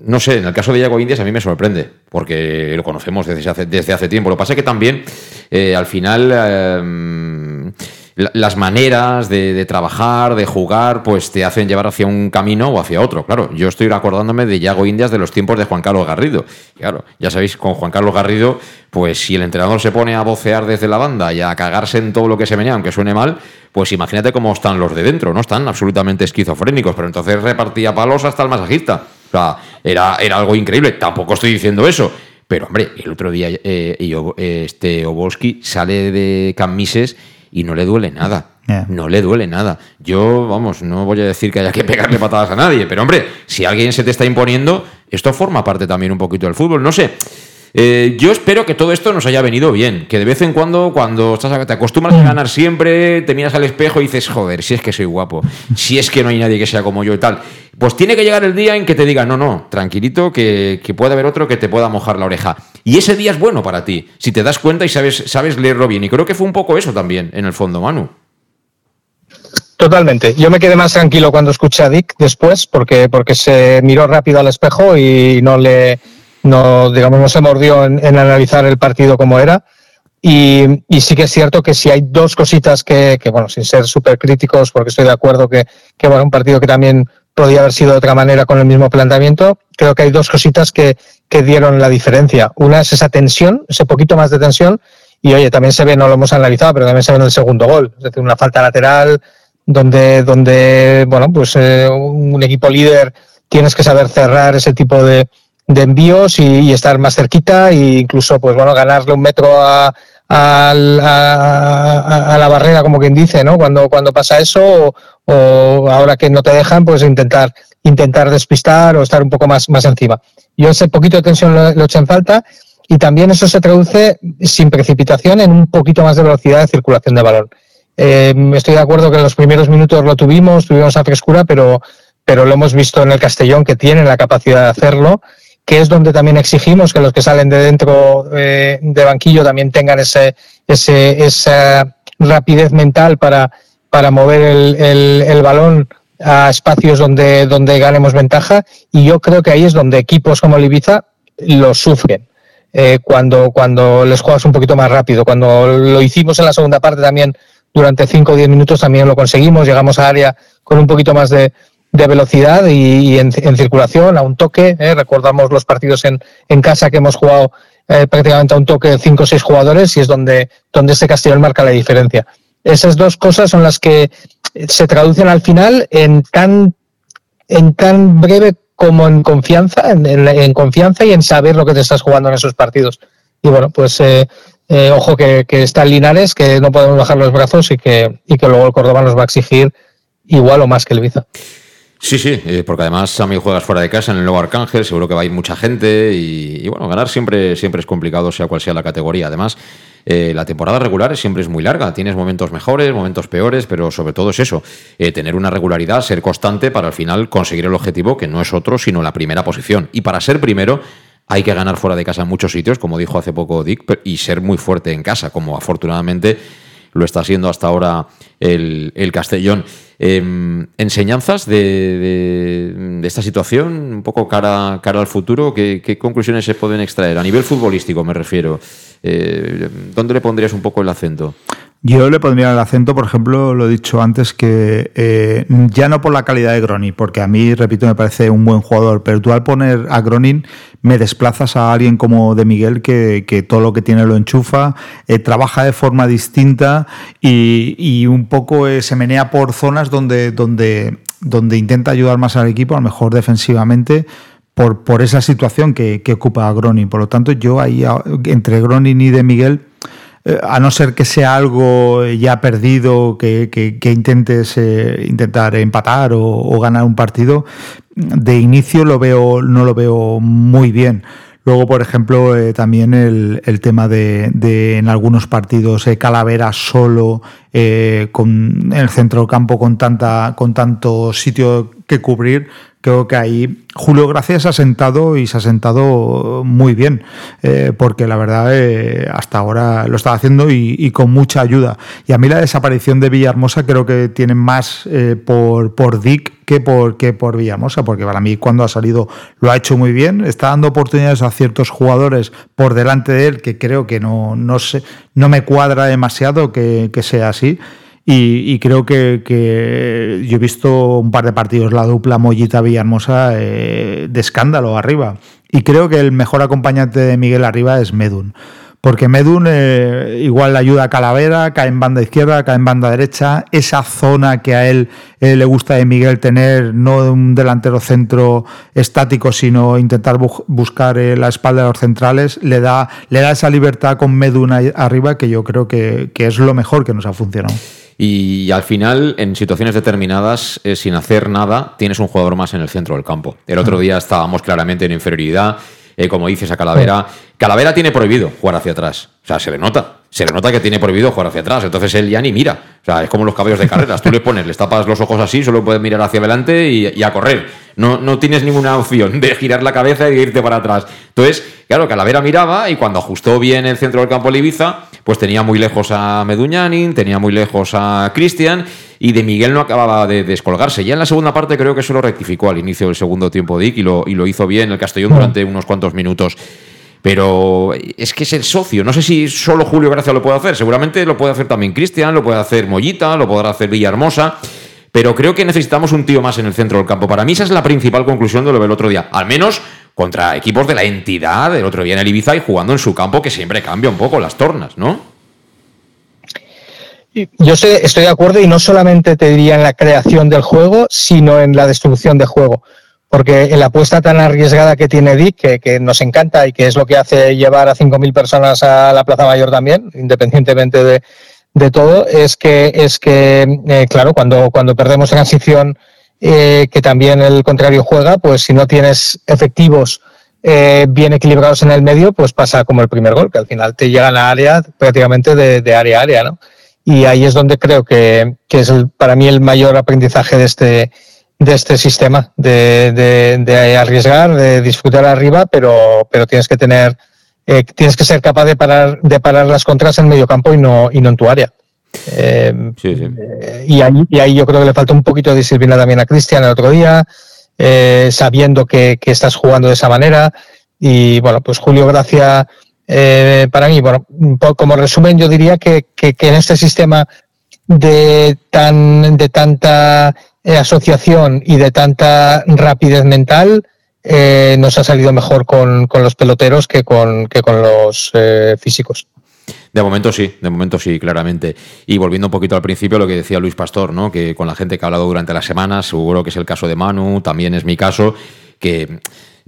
no sé, en el caso de Iago Indias a mí me sorprende, porque lo conocemos desde hace, desde hace tiempo. Lo que pasa es que también, eh, al final, eh, las maneras de, trabajar, de jugar, pues te hacen llevar hacia un camino o hacia otro. Claro, yo estoy acordándome de Iago Indias de los tiempos de Juan Carlos Garrido. Claro, ya sabéis, con Juan Carlos Garrido, pues si el entrenador se pone a vocear desde la banda y a cagarse en todo lo que se venía, aunque suene mal, pues imagínate cómo están los de dentro, ¿no? Están absolutamente esquizofrénicos, pero entonces repartía palos hasta el masajista. O sea, era, era algo increíble. Tampoco estoy diciendo eso. Pero, hombre, el otro día eh, este Obolski sale de Camises y no le duele nada. Yeah. No le duele nada. Yo, vamos, no voy a decir que haya que pegarle patadas a nadie, pero hombre, si alguien se te está imponiendo, esto forma parte también un poquito del fútbol. No sé. Eh, yo espero que todo esto nos haya venido bien, que de vez en cuando, cuando estás, te acostumbras a ganar siempre, te miras al espejo y dices, joder, si es que soy guapo, si es que no hay nadie que sea como yo y tal. Pues tiene que llegar el día en que te digan, no, no, tranquilito, que, que puede haber otro que te pueda mojar la oreja. Y ese día es bueno para ti, si te das cuenta y sabes, sabes leerlo bien. Y creo que fue un poco eso también, en el fondo, Manu. Totalmente. Yo me quedé más tranquilo cuando escuché a Dick después, porque, porque se miró rápido al espejo y no le, no, digamos, no se mordió en, analizar el partido como era. Y, sí que es cierto que si hay dos cositas que, que bueno, sin ser súper críticos, porque estoy de acuerdo que, que, bueno, un partido que también podía haber sido de otra manera con el mismo planteamiento, creo que hay dos cositas que, que dieron la diferencia. Una es esa tensión, ese poquito más de tensión, y oye, también se ve, no lo hemos analizado, pero también se ve en el segundo gol, es decir, una falta lateral donde, donde bueno, pues eh, un equipo líder tienes que saber cerrar ese tipo de, de envíos y, estar más cerquita e incluso pues bueno ganarle un metro a, a, la barrera, como quien dice, ¿no? Cuando, cuando pasa eso, o, ahora que no te dejan, pues intentar, intentar despistar o estar un poco más, más encima. Yo ese poquito de tensión lo, lo eché en falta y también eso se traduce sin precipitación en un poquito más de velocidad de circulación de balón. Eh, estoy de acuerdo que en los primeros minutos lo tuvimos, tuvimos a frescura, pero, pero lo hemos visto en el Castellón que tienen la capacidad de hacerlo, que es donde también exigimos que los que salen de dentro eh, de banquillo también tengan ese, ese, esa rapidez mental para, para mover el, el, el balón a espacios donde, donde ganemos ventaja. Y yo creo que ahí es donde equipos como el Ibiza lo sufren. Eh, cuando, cuando les juegas un poquito más rápido. Cuando lo hicimos en la segunda parte también durante 5 o 10 minutos también lo conseguimos, llegamos a área con un poquito más de, velocidad y, en, circulación, a un toque. ¿eh? recordamos los partidos en, en, casa que hemos jugado eh, prácticamente a un toque de 5 o 6 jugadores y es donde, donde este Castellón marca la diferencia. Esas dos cosas son las que se traducen al final en tan, en tan breve como en confianza, en, confianza y en saber lo que te estás jugando en esos partidos. Y bueno, pues eh, eh, ojo que, que está Linares, que no podemos bajar los brazos y que, y que luego el Córdoba nos va a exigir igual o más que el Ibiza. Sí, sí, eh, porque además mí juegas fuera de casa en el nuevo Arcángel, seguro que va a ir mucha gente y, bueno, ganar siempre, siempre es complicado, sea cual sea la categoría. Además, eh, la temporada regular siempre es muy larga, tienes momentos mejores, momentos peores, pero sobre todo es eso, tener una regularidad, ser constante para al final conseguir el objetivo que no es otro sino la primera posición. Y para ser primero hay que ganar fuera de casa en muchos sitios, como dijo hace poco Dick, y ser muy fuerte en casa, como afortunadamente lo está haciendo hasta ahora el, Castellón. Em, enseñanzas de, esta situación, un poco cara, cara al futuro, ¿qué, conclusiones se pueden extraer? A nivel futbolístico me refiero. Eh, ¿Dónde le pondrías un poco el acento? Yo le pondría el acento, por ejemplo, lo he dicho antes, que eh, ya no por la calidad de Gronin, porque a mí, repito, me parece un buen jugador, pero tú al poner a Gronin me desplazas a alguien como de Miguel que, todo lo que tiene lo enchufa, eh, trabaja de forma distinta y, un poco eh, se menea por zonas donde, donde, donde intenta ayudar más al equipo, a lo mejor defensivamente, por, por esa situación que, que ocupa Gronin. Por lo tanto, yo ahí entre Gronin y de Miguel eh, a no ser que sea algo ya perdido, que, intentes eh, intentar empatar o, ganar un partido, de inicio lo veo, no lo veo muy bien. Luego, por ejemplo, eh, también el, tema de, en algunos partidos Calavera solo con en el centro campo con tanta con tanto sitio que cubrir creo que ahí Julio Gracias ha sentado y se ha sentado muy bien, eh, porque la verdad eh, hasta ahora lo está haciendo y, con mucha ayuda. Y a mí la desaparición de Villahermosa creo que tiene más eh, por, por Dick que por, que por Villahermosa, porque para mí cuando ha salido lo ha hecho muy bien, está dando oportunidades a ciertos jugadores por delante de él que creo que no, no, no me cuadra demasiado que, que sea así. Y, creo que, yo he visto un par de partidos, la dupla Mollita Villahermosa, eh, de escándalo arriba. Y creo que el mejor acompañante de Miguel arriba es Medun. Porque Medun eh, igual le ayuda a Calavera, cae en banda izquierda, cae en banda derecha. Esa zona que a él eh, le gusta de Miguel tener, no un delantero centro estático, sino intentar buscar la espalda de los centrales, le da, le da esa libertad con Medun arriba que yo creo que, que es lo mejor que nos ha funcionado. Y al final, en situaciones determinadas, eh, sin hacer nada, tienes un jugador más en el centro del campo. El otro día estábamos claramente en inferioridad. Eh, como dices a Calavera, Calavera tiene prohibido jugar hacia atrás. O sea, se le nota. Se le nota que tiene prohibido jugar hacia atrás. Entonces él ya ni mira. O sea, es como los caballos de carreras. Tú le pones, le tapas los ojos así, solo puedes mirar hacia adelante y, a correr. No, no tienes ninguna opción de girar la cabeza y irte para atrás. Entonces, claro, Calavera miraba y cuando ajustó bien el centro del campo Ibiza, pues tenía muy lejos a Meduñanin, tenía muy lejos a Cristian y de Miguel no acababa de descolgarse. Ya en la segunda parte creo que se lo rectificó al inicio del segundo tiempo Dick y lo, y lo hizo bien el Castellón durante unos cuantos minutos. Pero es que es el socio. No sé si solo Julio Gracia lo puede hacer. Seguramente lo puede hacer también Cristian, lo puede hacer Mollita, lo podrá hacer Villahermosa. Pero creo que necesitamos un tío más en el centro del campo. Para mí esa es la principal conclusión de lo del otro día. Al menos contra equipos de la entidad del otro día en el Ibiza y jugando en su campo que siempre cambia un poco las tornas, ¿no? Yo estoy de acuerdo y no solamente te diría en la creación del juego, sino en la destrucción de juego. Porque la apuesta tan arriesgada que tiene Dick, que, nos encanta y que es lo que hace llevar a 5.000 personas a la Plaza Mayor también, independientemente de, de todo, es que, es que eh, claro, cuando, cuando perdemos transición, eh, que también el contrario juega, pues si no tienes efectivos eh, bien equilibrados en el medio, pues pasa como el primer gol, que al final te llegan a área prácticamente de, de área a área, ¿no? Y ahí es donde creo que, que es para mí el mayor aprendizaje de este, de este sistema, de, de, arriesgar, de disfrutar arriba, pero, pero tienes que tener, eh, tienes que ser capaz de parar, de parar las contras en medio campo y no, y no en tu área. Eh, eh, y, ahí, y ahí yo creo que le falta un poquito de disciplina también a Cristian el otro día, sabiendo que, que, estás jugando de esa manera. Y bueno, pues Julio Gracia, para mí, bueno, como resumen, yo diría que, que, que en este sistema de tan de tanta asociación y de tanta rapidez mental, eh, nos ha salido mejor con, los peloteros que con, que con los eh, físicos. De momento sí, de momento sí, claramente. Y volviendo un poquito al principio, lo que decía Luis Pastor, ¿no? Que con la gente que ha hablado durante las semanas, seguro que es el caso de Manu, también es mi caso, que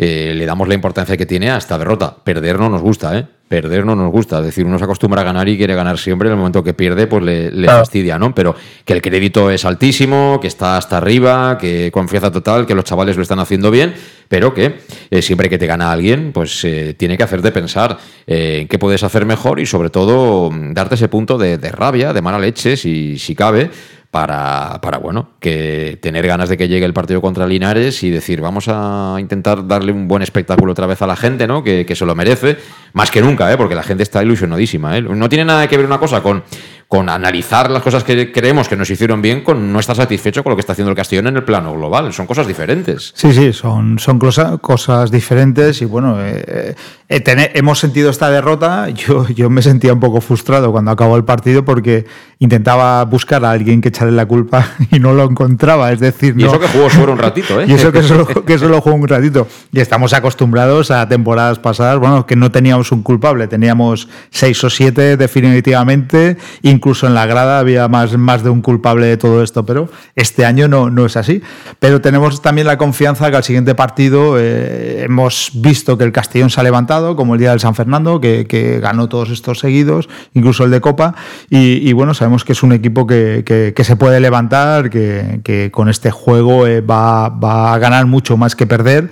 le damos la importancia que tiene a esta derrota. Perder no nos gusta, ¿eh? perder no nos gusta. Es decir, uno se acostumbra a ganar y quiere ganar siempre. En el momento que pierde, pues le, fastidia, ¿no? Pero que el crédito es altísimo, que está hasta arriba, que confianza total, que los chavales lo están haciendo bien, pero que eh, siempre que te gana alguien, pues eh, tiene que hacerte pensar en qué puedes hacer mejor y sobre todo darte ese punto de, de rabia, de mala leche, si, si cabe para, para, bueno, que tener ganas de que llegue el partido contra Linares y decir, vamos a intentar darle un buen espectáculo otra vez a la gente, ¿no? Que, que se lo merece, más que nunca, ¿eh? Porque la gente está ilusionadísima, ¿eh? No tiene nada que ver una cosa con con analizar las cosas que creemos que nos hicieron bien con no estar satisfecho con lo que está haciendo el Castellón en el plano global. Son cosas diferentes. Sí, sí, son, son cosas diferentes y bueno, eh, eh, hemos sentido esta derrota. Yo, yo me sentía un poco frustrado cuando acabó el partido porque intentaba buscar a alguien que echarle la culpa [LAUGHS] y no lo encontraba. Es decir, y eso que jugó solo un ratito, ¿eh? [LAUGHS] Y eso que solo, que solo jugó un ratito. Y estamos acostumbrados a temporadas pasadas, bueno, que no teníamos un culpable, teníamos seis o siete definitivamente incluso en la grada había más, más de un culpable de todo esto, pero este año no, no es así. Pero tenemos también la confianza que al siguiente partido eh, hemos visto que el Castellón se ha levantado, como el día del San Fernando, que, ganó todos estos seguidos, incluso el de Copa, y, bueno, sabemos que es un equipo que, que, se puede levantar, que, con este juego eh, va, va a ganar mucho más que perder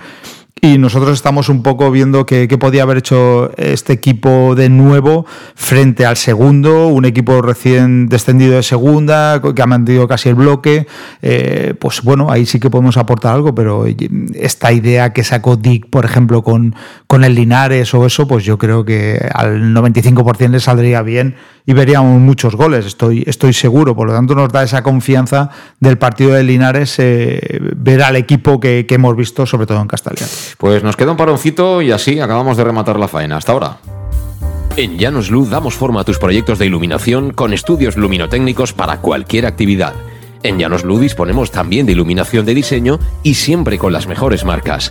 y nosotros estamos un poco viendo qué, podía haber hecho este equipo de nuevo frente al segundo, un equipo recién descendido de segunda, que ha mantenido casi el bloque. Eh, pues bueno, ahí sí que podemos aportar algo, pero esta idea que sacó Dick, por ejemplo, con, con el Linares o eso, pues yo creo que al 95% le saldría bien y veríamos muchos goles, estoy, estoy seguro. Por lo tanto, nos da esa confianza del partido de Linares eh, ver al equipo que, que, hemos visto, sobre todo en Castellón. Pues nos queda un paroncito y así acabamos de rematar la faena. Hasta ahora. En Llanos Luz damos forma a tus proyectos de iluminación con estudios luminotécnicos para cualquier actividad. En Llanos Luz disponemos también de iluminación de diseño y siempre con las mejores marcas.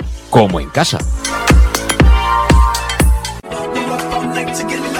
como en casa.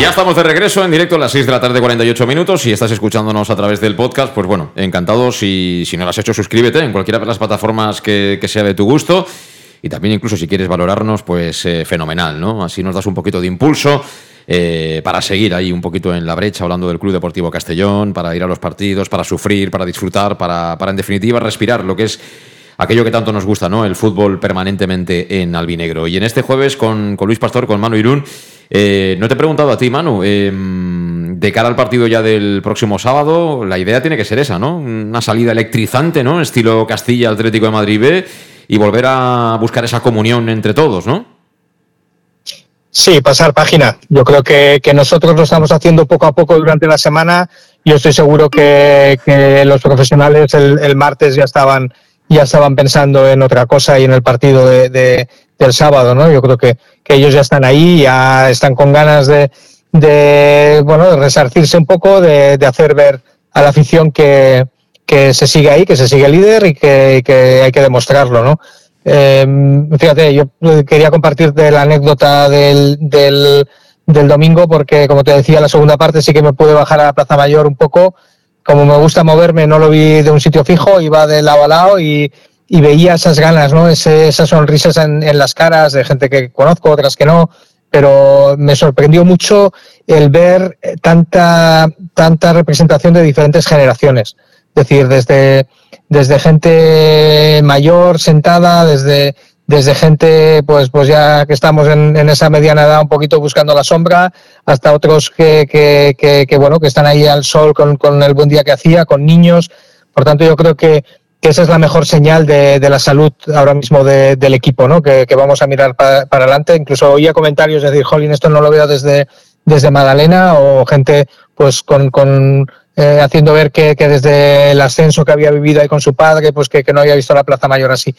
Ya estamos de regreso en directo a las 6 de la tarde, 48 minutos. Si estás escuchándonos a través del podcast, pues bueno, encantados. Y si no lo has hecho, suscríbete en cualquiera de las plataformas que, que sea de tu gusto. Y también, incluso si quieres valorarnos, pues eh, fenomenal, ¿no? Así nos das un poquito de impulso. eh, para seguir ahí un poquito en la brecha hablando del Club Deportivo Castellón, para ir a los partidos, para sufrir, para disfrutar, para, para en definitiva respirar lo que es aquello que tanto nos gusta, ¿no? El fútbol permanentemente en albinegro. Y en este jueves con, con Luis Pastor, con Manu Irún, eh, no te he preguntado a ti, Manu, eh, de cara al partido ya del próximo sábado, la idea tiene que ser esa, ¿no? Una salida electrizante, ¿no? Estilo Castilla Atlético de Madrid B y volver a buscar esa comunión entre todos, ¿no? Sí, pasar página. Yo creo que, nosotros lo estamos haciendo poco a poco durante la semana. Yo estoy seguro que, los profesionales el, martes ya estaban ya estaban pensando en otra cosa y en el partido de- del sábado, ¿no? Yo creo que, que ellos ya están ahí, ya están con ganas de, de bueno, de resarcirse un poco, de, de hacer ver a la afición que, que se sigue ahí, que se sigue líder y que, hay que demostrarlo, ¿no? Em, fíjate, yo quería compartirte la anécdota del, del, del, domingo porque, como te decía, la segunda parte sí que me pude bajar a la Plaza Mayor un poco. Como me gusta moverme, no lo vi de un sitio fijo, iba de lado a lado y, y veía esas ganas, ¿no? esas sonrisas en, en, las caras de gente que conozco, otras que no, pero me sorprendió mucho el ver tanta, tanta representación de diferentes generaciones. Es decir, desde, desde gente mayor sentada, desde, desde gente, pues, pues ya que estamos en, en, esa mediana edad un poquito buscando la sombra, hasta otros que, que, que, que bueno, que están ahí al sol con, con, el buen día que hacía, con niños. Por tanto, yo creo que, que esa es la mejor señal de, de la salud ahora mismo de, del equipo, ¿no? Que, vamos a mirar para, para, adelante. Incluso oía comentarios de decir, Jolín, esto no lo veo desde, desde Magdalena o gente pues con, con eh, haciendo ver que, que, desde el ascenso que había vivido ahí con su padre, pues que, que, no había visto la Plaza Mayor así.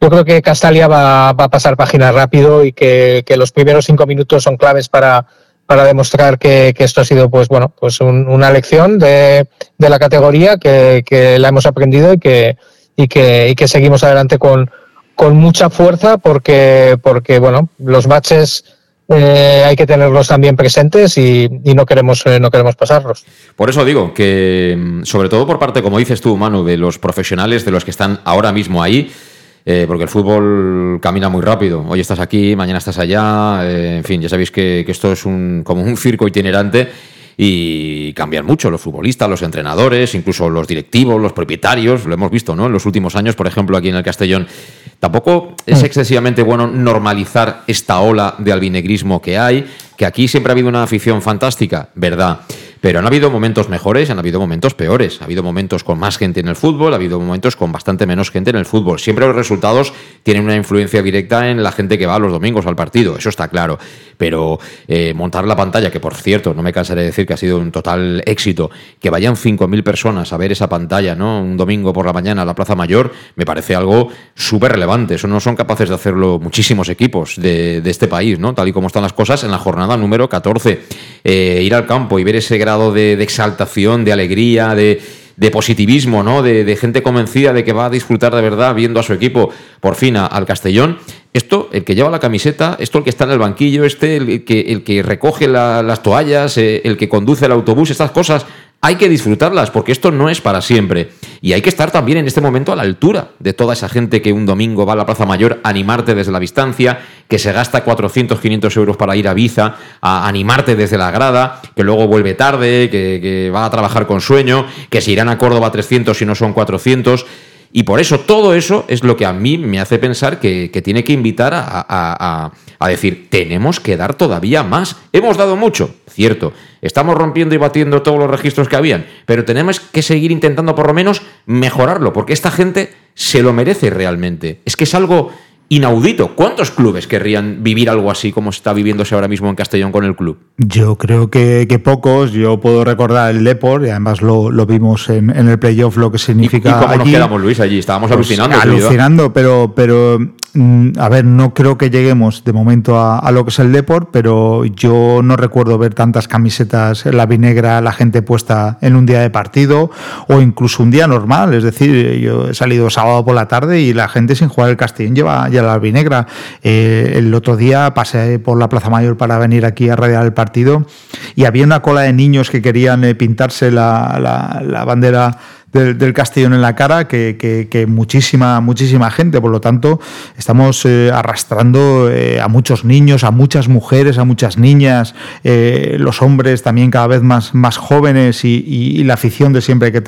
Yo creo que Castalia va, va a pasar página rápido y que, que, los primeros cinco minutos son claves para, para demostrar que, esto ha sido pues bueno pues un, una lección de, de la categoría que, la hemos aprendido y que, y que, y que seguimos adelante con, con mucha fuerza porque, porque bueno, los matches eh, hay que tenerlos también presentes y, y no queremos eh, no queremos pasarlos. Por eso digo que, mm, sobre todo por parte, como dices tú, Manu, de los profesionales, de los que están ahora mismo ahí, eh, porque el fútbol camina muy rápido. Hoy estás aquí, mañana estás allá, eh, en fin, ya sabéis que, que esto es un, como un circo itinerante y cambian mucho los futbolistas, los entrenadores, incluso los directivos, los propietarios, lo hemos visto ¿no? en los últimos años, por ejemplo, aquí en el Castellón. Tampoco es mm. excesivamente bueno normalizar esta ola de albinegrismo que hay, que aquí siempre ha habido una afición fantástica, ¿verdad? Pero han habido momentos mejores, han habido momentos peores. Ha habido momentos con más gente en el fútbol, ha habido momentos con bastante menos gente en el fútbol. Siempre los resultados tienen una influencia directa en la gente que va los domingos al partido, eso está claro. Pero eh, montar la pantalla, que por cierto, no me cansaré de decir que ha sido un total éxito, que vayan 5.000 personas a ver esa pantalla, ¿no? Un domingo por la mañana a la Plaza Mayor, me parece algo súper relevante. Eso no son capaces de hacerlo muchísimos equipos de, de, este país, ¿no? Tal y como están las cosas en la jornada número 14. Eh, ir al campo y ver ese grado de, exaltación, de alegría, de, positivismo, ¿no? De, gente convencida de que va a disfrutar de verdad viendo a su equipo por fin a, al Castellón. Esto, el que lleva la camiseta, esto el que está en el banquillo, este, el que, recoge la, las toallas, eh, el que conduce el autobús, estas cosas hay que disfrutarlas porque esto no es para siempre. Y hay que estar también en este momento a la altura de toda esa gente que un domingo va a la Plaza Mayor a animarte desde la distancia, que se gasta 400, 500 euros para ir a Biza, a animarte desde la grada, que luego vuelve tarde, que, que va a trabajar con sueño, que se irán a Córdoba 300 si no son 400. Y por eso todo eso es lo que a mí me hace pensar que, que tiene que invitar a, a, a, a, decir, tenemos que dar todavía más. Hemos dado mucho, cierto. Estamos rompiendo y batiendo todos los registros que habían, pero tenemos que seguir intentando por lo menos mejorarlo, porque esta gente se lo merece realmente. Es que es algo inaudito. ¿Cuántos clubes querrían vivir algo así como está viviéndose ahora mismo en Castellón con el club? Yo creo que, que pocos. Yo puedo recordar el Deport y además lo, lo vimos en, en, el playoff lo que significa. ¿Y, y cómo allí? nos quedamos, Luis, allí? Estábamos pues alucinando. Alucinando, pero, pero mm, a ver, no creo que lleguemos de momento a, a, lo que es el Deport, pero yo no recuerdo ver tantas camisetas la vinegra, la gente puesta en un día de partido o incluso un día normal. Es decir, yo he salido sábado por la tarde y la gente sin jugar el Castellón lleva la albinegra. Eh, el otro día pasé por la Plaza Mayor para venir aquí a radiar el partido y había una cola de niños que querían eh, pintarse la, la, la bandera del, Castellón en la cara que, muchísima, muchísima gente. Por lo tanto, estamos eh, arrastrando eh, a muchos niños, a muchas mujeres, a muchas niñas, eh, los hombres también cada vez más, más jóvenes y, la afición de siempre que,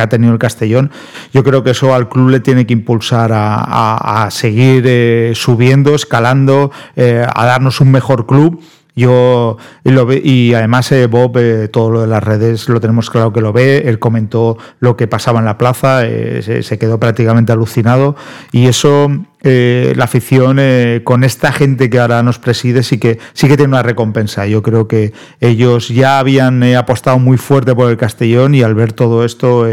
ha tenido el Castellón. Yo creo que eso al club le tiene que impulsar a, seguir subiendo, escalando, a darnos un mejor club yo y, lo ve, y además eh, Bob eh, todo lo de las redes lo tenemos claro que lo ve. Él comentó lo que pasaba en la plaza, eh, se, se, quedó prácticamente alucinado y eso eh, la afición eh, con esta gente que ahora nos preside sí que sí que tiene una recompensa. Yo creo que ellos ya habían eh, apostado muy fuerte por el Castellón y al ver todo esto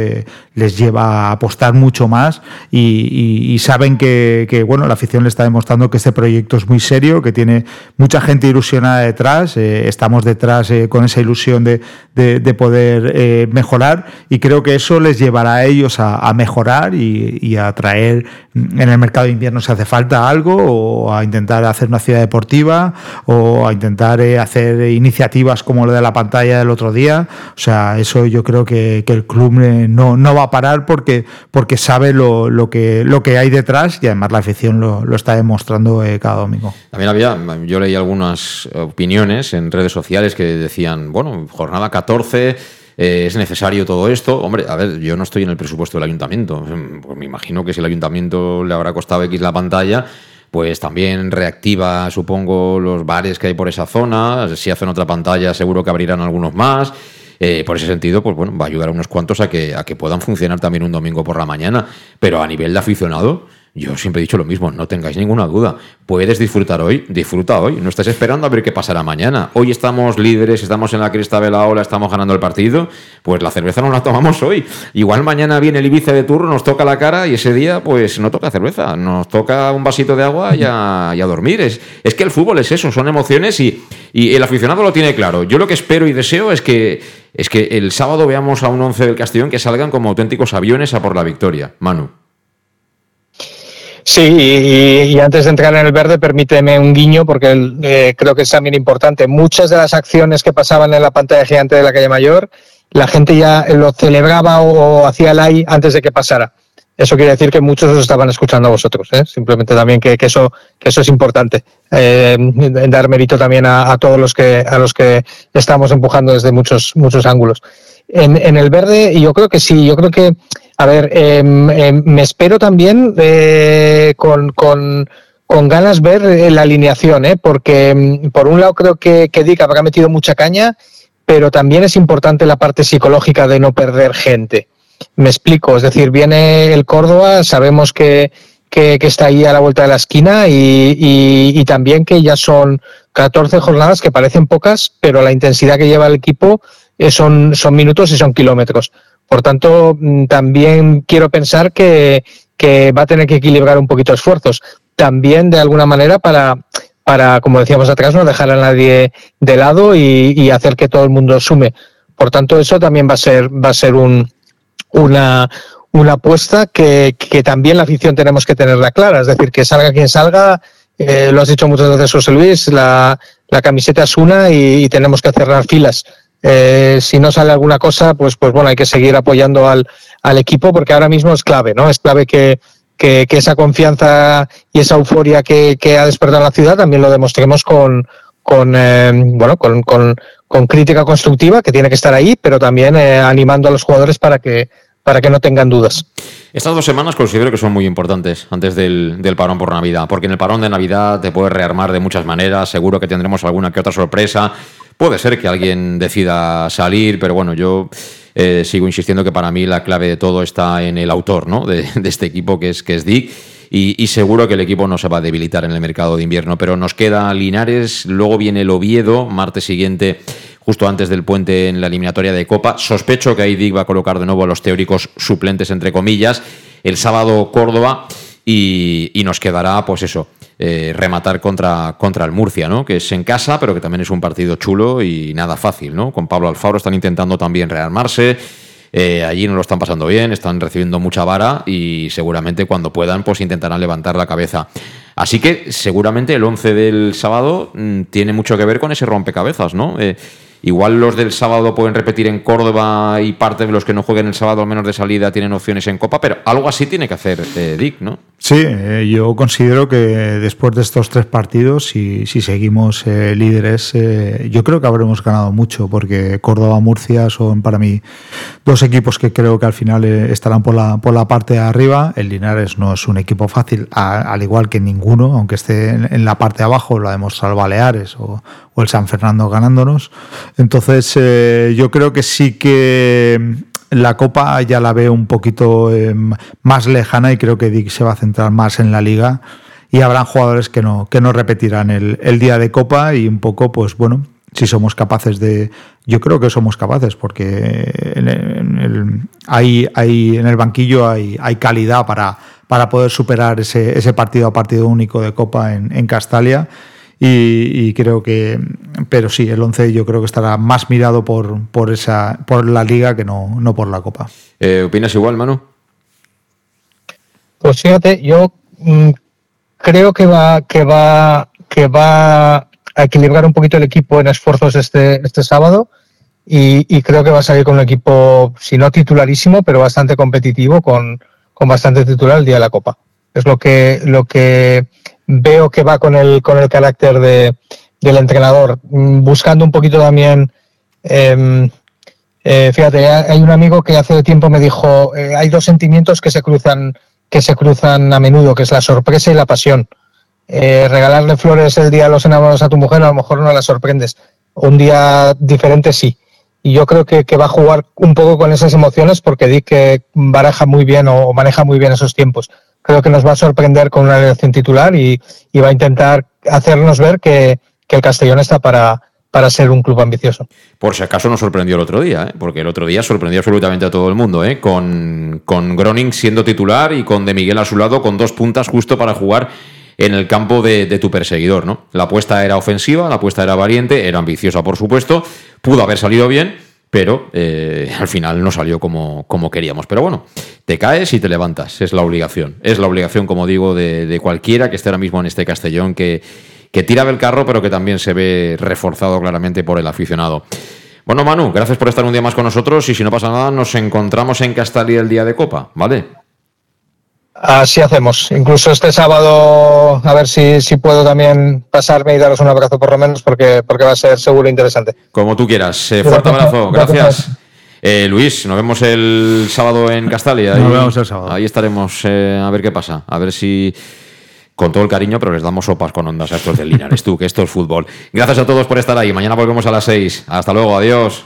les lleva a apostar mucho más y, saben que, bueno la afición le está demostrando que este proyecto es muy serio, que tiene mucha gente ilusionada detrás. Estamos detrás con esa ilusión de, de, de poder mejorar y creo que eso les llevará a ellos a, mejorar y, y a traer en el mercado de invierno si hace falta algo, o a intentar hacer una ciudad deportiva, o a intentar eh, hacer iniciativas como lo de la pantalla del otro día. O sea, eso yo creo que, el club eh, no, no, va a parar porque, porque sabe lo, lo, que, lo que hay detrás y además la afición lo, lo está demostrando eh, cada domingo. También había, yo leí algunas opiniones en redes sociales que decían, bueno, jornada 14 eh, es necesario todo esto. Hombre, a ver, yo no estoy en el presupuesto del ayuntamiento. Pues me imagino que si el ayuntamiento le habrá costado X la pantalla, pues también reactiva, supongo, los bares que hay por esa zona. Si hacen otra pantalla, seguro que abrirán algunos más. Eh, por ese sentido, pues bueno, va a ayudar a unos cuantos a que, a que puedan funcionar también un domingo por la mañana. Pero a nivel de aficionado, yo siempre he dicho lo mismo, no tengáis ninguna duda. Puedes disfrutar hoy, disfruta hoy. No estés esperando a ver qué pasará mañana. Hoy estamos líderes, estamos en la cresta de la ola, estamos ganando el partido. Pues la cerveza no la tomamos hoy. Igual mañana viene el Ibiza de turno, nos toca la cara y ese día, pues no toca cerveza. Nos toca un vasito de agua y a, dormir. Es, es, que el fútbol es eso, son emociones y, y el aficionado lo tiene claro. Yo lo que espero y deseo es que, es que el sábado veamos a un once del Castellón que salgan como auténticos aviones a por la victoria. Manu. Sí, y, antes de entrar en el verde, permíteme un guiño porque eh, creo que es también importante. Muchas de las acciones que pasaban en la pantalla gigante de la calle Mayor, la gente ya lo celebraba o, hacía hacía like antes de que pasara. Eso quiere decir que muchos os estaban escuchando a vosotros. ¿eh? Simplemente también que, eso, que eso es importante. Eh, dar mérito también a, todos los que, a los que estamos empujando desde muchos, muchos ángulos. En, en el verde, yo creo que sí, yo creo que a ver, em, me espero también eh, con, con, ganas ver eh, la alineación, ¿eh? porque em, por un lado creo que, que Dick habrá metido mucha caña, pero también es importante la parte psicológica de no perder gente. Me explico, es decir, viene el Córdoba, sabemos que, que, está ahí a la vuelta de la esquina y, y, también que ya son 14 jornadas que parecen pocas, pero la intensidad que lleva el equipo eh, son, son minutos y son kilómetros. Por tanto, mm, también quiero pensar que, va a tener que equilibrar un poquito esfuerzos. También, de alguna manera, para, para como decíamos atrás, no dejar a nadie de lado y, hacer que todo el mundo sume. Por tanto, eso también va a ser, va a ser un, una, una apuesta que, también la afición tenemos que tenerla clara. Es decir, que salga quien salga, eh, lo has dicho muchas veces, José Luis, la, la camiseta es una y tenemos que cerrar filas. Eh, si no sale alguna cosa, pues, pues bueno, hay que seguir apoyando al, equipo porque ahora mismo es clave, ¿no? Es clave que, esa confianza y esa euforia que, ha despertado la ciudad también lo demostremos con, eh, bueno, con, crítica constructiva que tiene que estar ahí, pero también eh, animando a los jugadores para que, para que no tengan dudas. Estas dos semanas considero que son muy importantes antes del, del, parón por Navidad, porque en el parón de Navidad te puedes rearmar de muchas maneras, seguro que tendremos alguna que otra sorpresa, Puede ser que alguien decida salir, pero bueno, yo eh, sigo insistiendo que para mí la clave de todo está en el autor ¿no? de, este equipo, que es, que es Dick. Y, seguro que el equipo no se va a debilitar en el mercado de invierno. Pero nos queda Linares, luego viene el Oviedo, martes siguiente, justo antes del puente en la eliminatoria de Copa. Sospecho que ahí Dick va a colocar de nuevo a los teóricos suplentes, entre comillas. El sábado Córdoba y, y nos quedará, pues eso, eh, rematar contra, contra el Murcia, ¿no? Que es en casa, pero que también es un partido chulo y nada fácil, ¿no? Con Pablo Alfaro están intentando también rearmarse. Eh, allí no lo están pasando bien, están recibiendo mucha vara y seguramente cuando puedan pues intentarán levantar la cabeza. Así que seguramente el 11 del sábado mm, tiene mucho que ver con ese rompecabezas, ¿no? Eh, Igual los del sábado pueden repetir en Córdoba y parte de los que no jueguen el sábado, al menos de salida, tienen opciones en Copa, pero algo así tiene que hacer Dick, ¿no? Sí, eh, yo considero que después de estos tres partidos, si, si seguimos eh, líderes, yo creo que habremos ganado mucho, porque Córdoba Murcia son para mí dos equipos que creo que al final estarán por la, por la parte de arriba. El Linares no es un equipo fácil, al igual que ninguno, aunque esté en, la parte de abajo, lo ha demostrado Baleares o, o el San Fernando ganándonos. Entonces, eh, yo creo que sí que la Copa ya la veo un poquito eh, más lejana y creo que Dick se va a centrar más en la Liga. Y habrán jugadores que no, que no repetirán el, día de Copa y un poco, pues bueno, si somos capaces de... Yo creo que somos capaces porque en el, hay, hay, en el banquillo hay, calidad para, para poder superar ese, ese partido a partido único de Copa en Castalia y, creo que, pero sí, el 11 yo creo que estará más mirado por, por, esa, por la liga que no, no por la Copa. Eh, ¿Opinas igual, Manu? Pues fíjate, yo mm, creo que va, que va, que va a equilibrar un poquito el equipo en esfuerzos este, este sábado y, creo que va a salir con un equipo, si no titularísimo, pero bastante competitivo, con, con bastante titular el día de la Copa. Es lo que, lo que veo que va con el, con el carácter de, del entrenador, mm, buscando un poquito también. Em, eh, fíjate, hay un amigo que hace tiempo me dijo, eh, hay dos sentimientos que se cruzan, que se cruzan a menudo, que es la sorpresa y la pasión. Eh, regalarle flores el día de los enamorados a tu mujer a lo mejor no la sorprendes. Un día diferente sí. Y yo creo que, va a jugar un poco con esas emociones porque di que baraja muy bien o, maneja muy bien esos tiempos. Creo que nos va a sorprender con una elección titular y, va a intentar hacernos ver que, el Castellón está para, para ser un club ambicioso. Por si acaso nos sorprendió el otro día, ¿eh? porque el otro día sorprendió absolutamente a todo el mundo, ¿eh? con, con Groning siendo titular y con De Miguel a su lado con dos puntas justo para jugar en el campo de, tu perseguidor. ¿no? La apuesta era ofensiva, la apuesta era valiente, era ambiciosa, por supuesto, pudo haber salido bien, pero eh, al final no salió como, como, queríamos. Pero bueno, te caes y te levantas, es la obligación. Es la obligación, como digo, de, cualquiera que esté ahora mismo en este Castellón, que, que tira del carro, pero que también se ve reforzado claramente por el aficionado. Bueno, Manu, gracias por estar un día más con nosotros y si no pasa nada, nos encontramos en Castalia el día de Copa, ¿vale? Así hacemos. Incluso este sábado, a ver si, si puedo también pasarme y daros un abrazo por lo menos, porque, porque va a ser seguro interesante. Como tú quieras. Eh, fuerte abrazo. Gracias. Eh, Luis, nos vemos el sábado en Castalia. Nos vemos el sábado. Ahí estaremos eh, a ver qué pasa. A ver si con todo el cariño, pero les damos sopas con ondas a estos de Linares, tú, que esto es fútbol. Gracias a todos por estar ahí. Mañana volvemos a las 6. Hasta luego, adiós.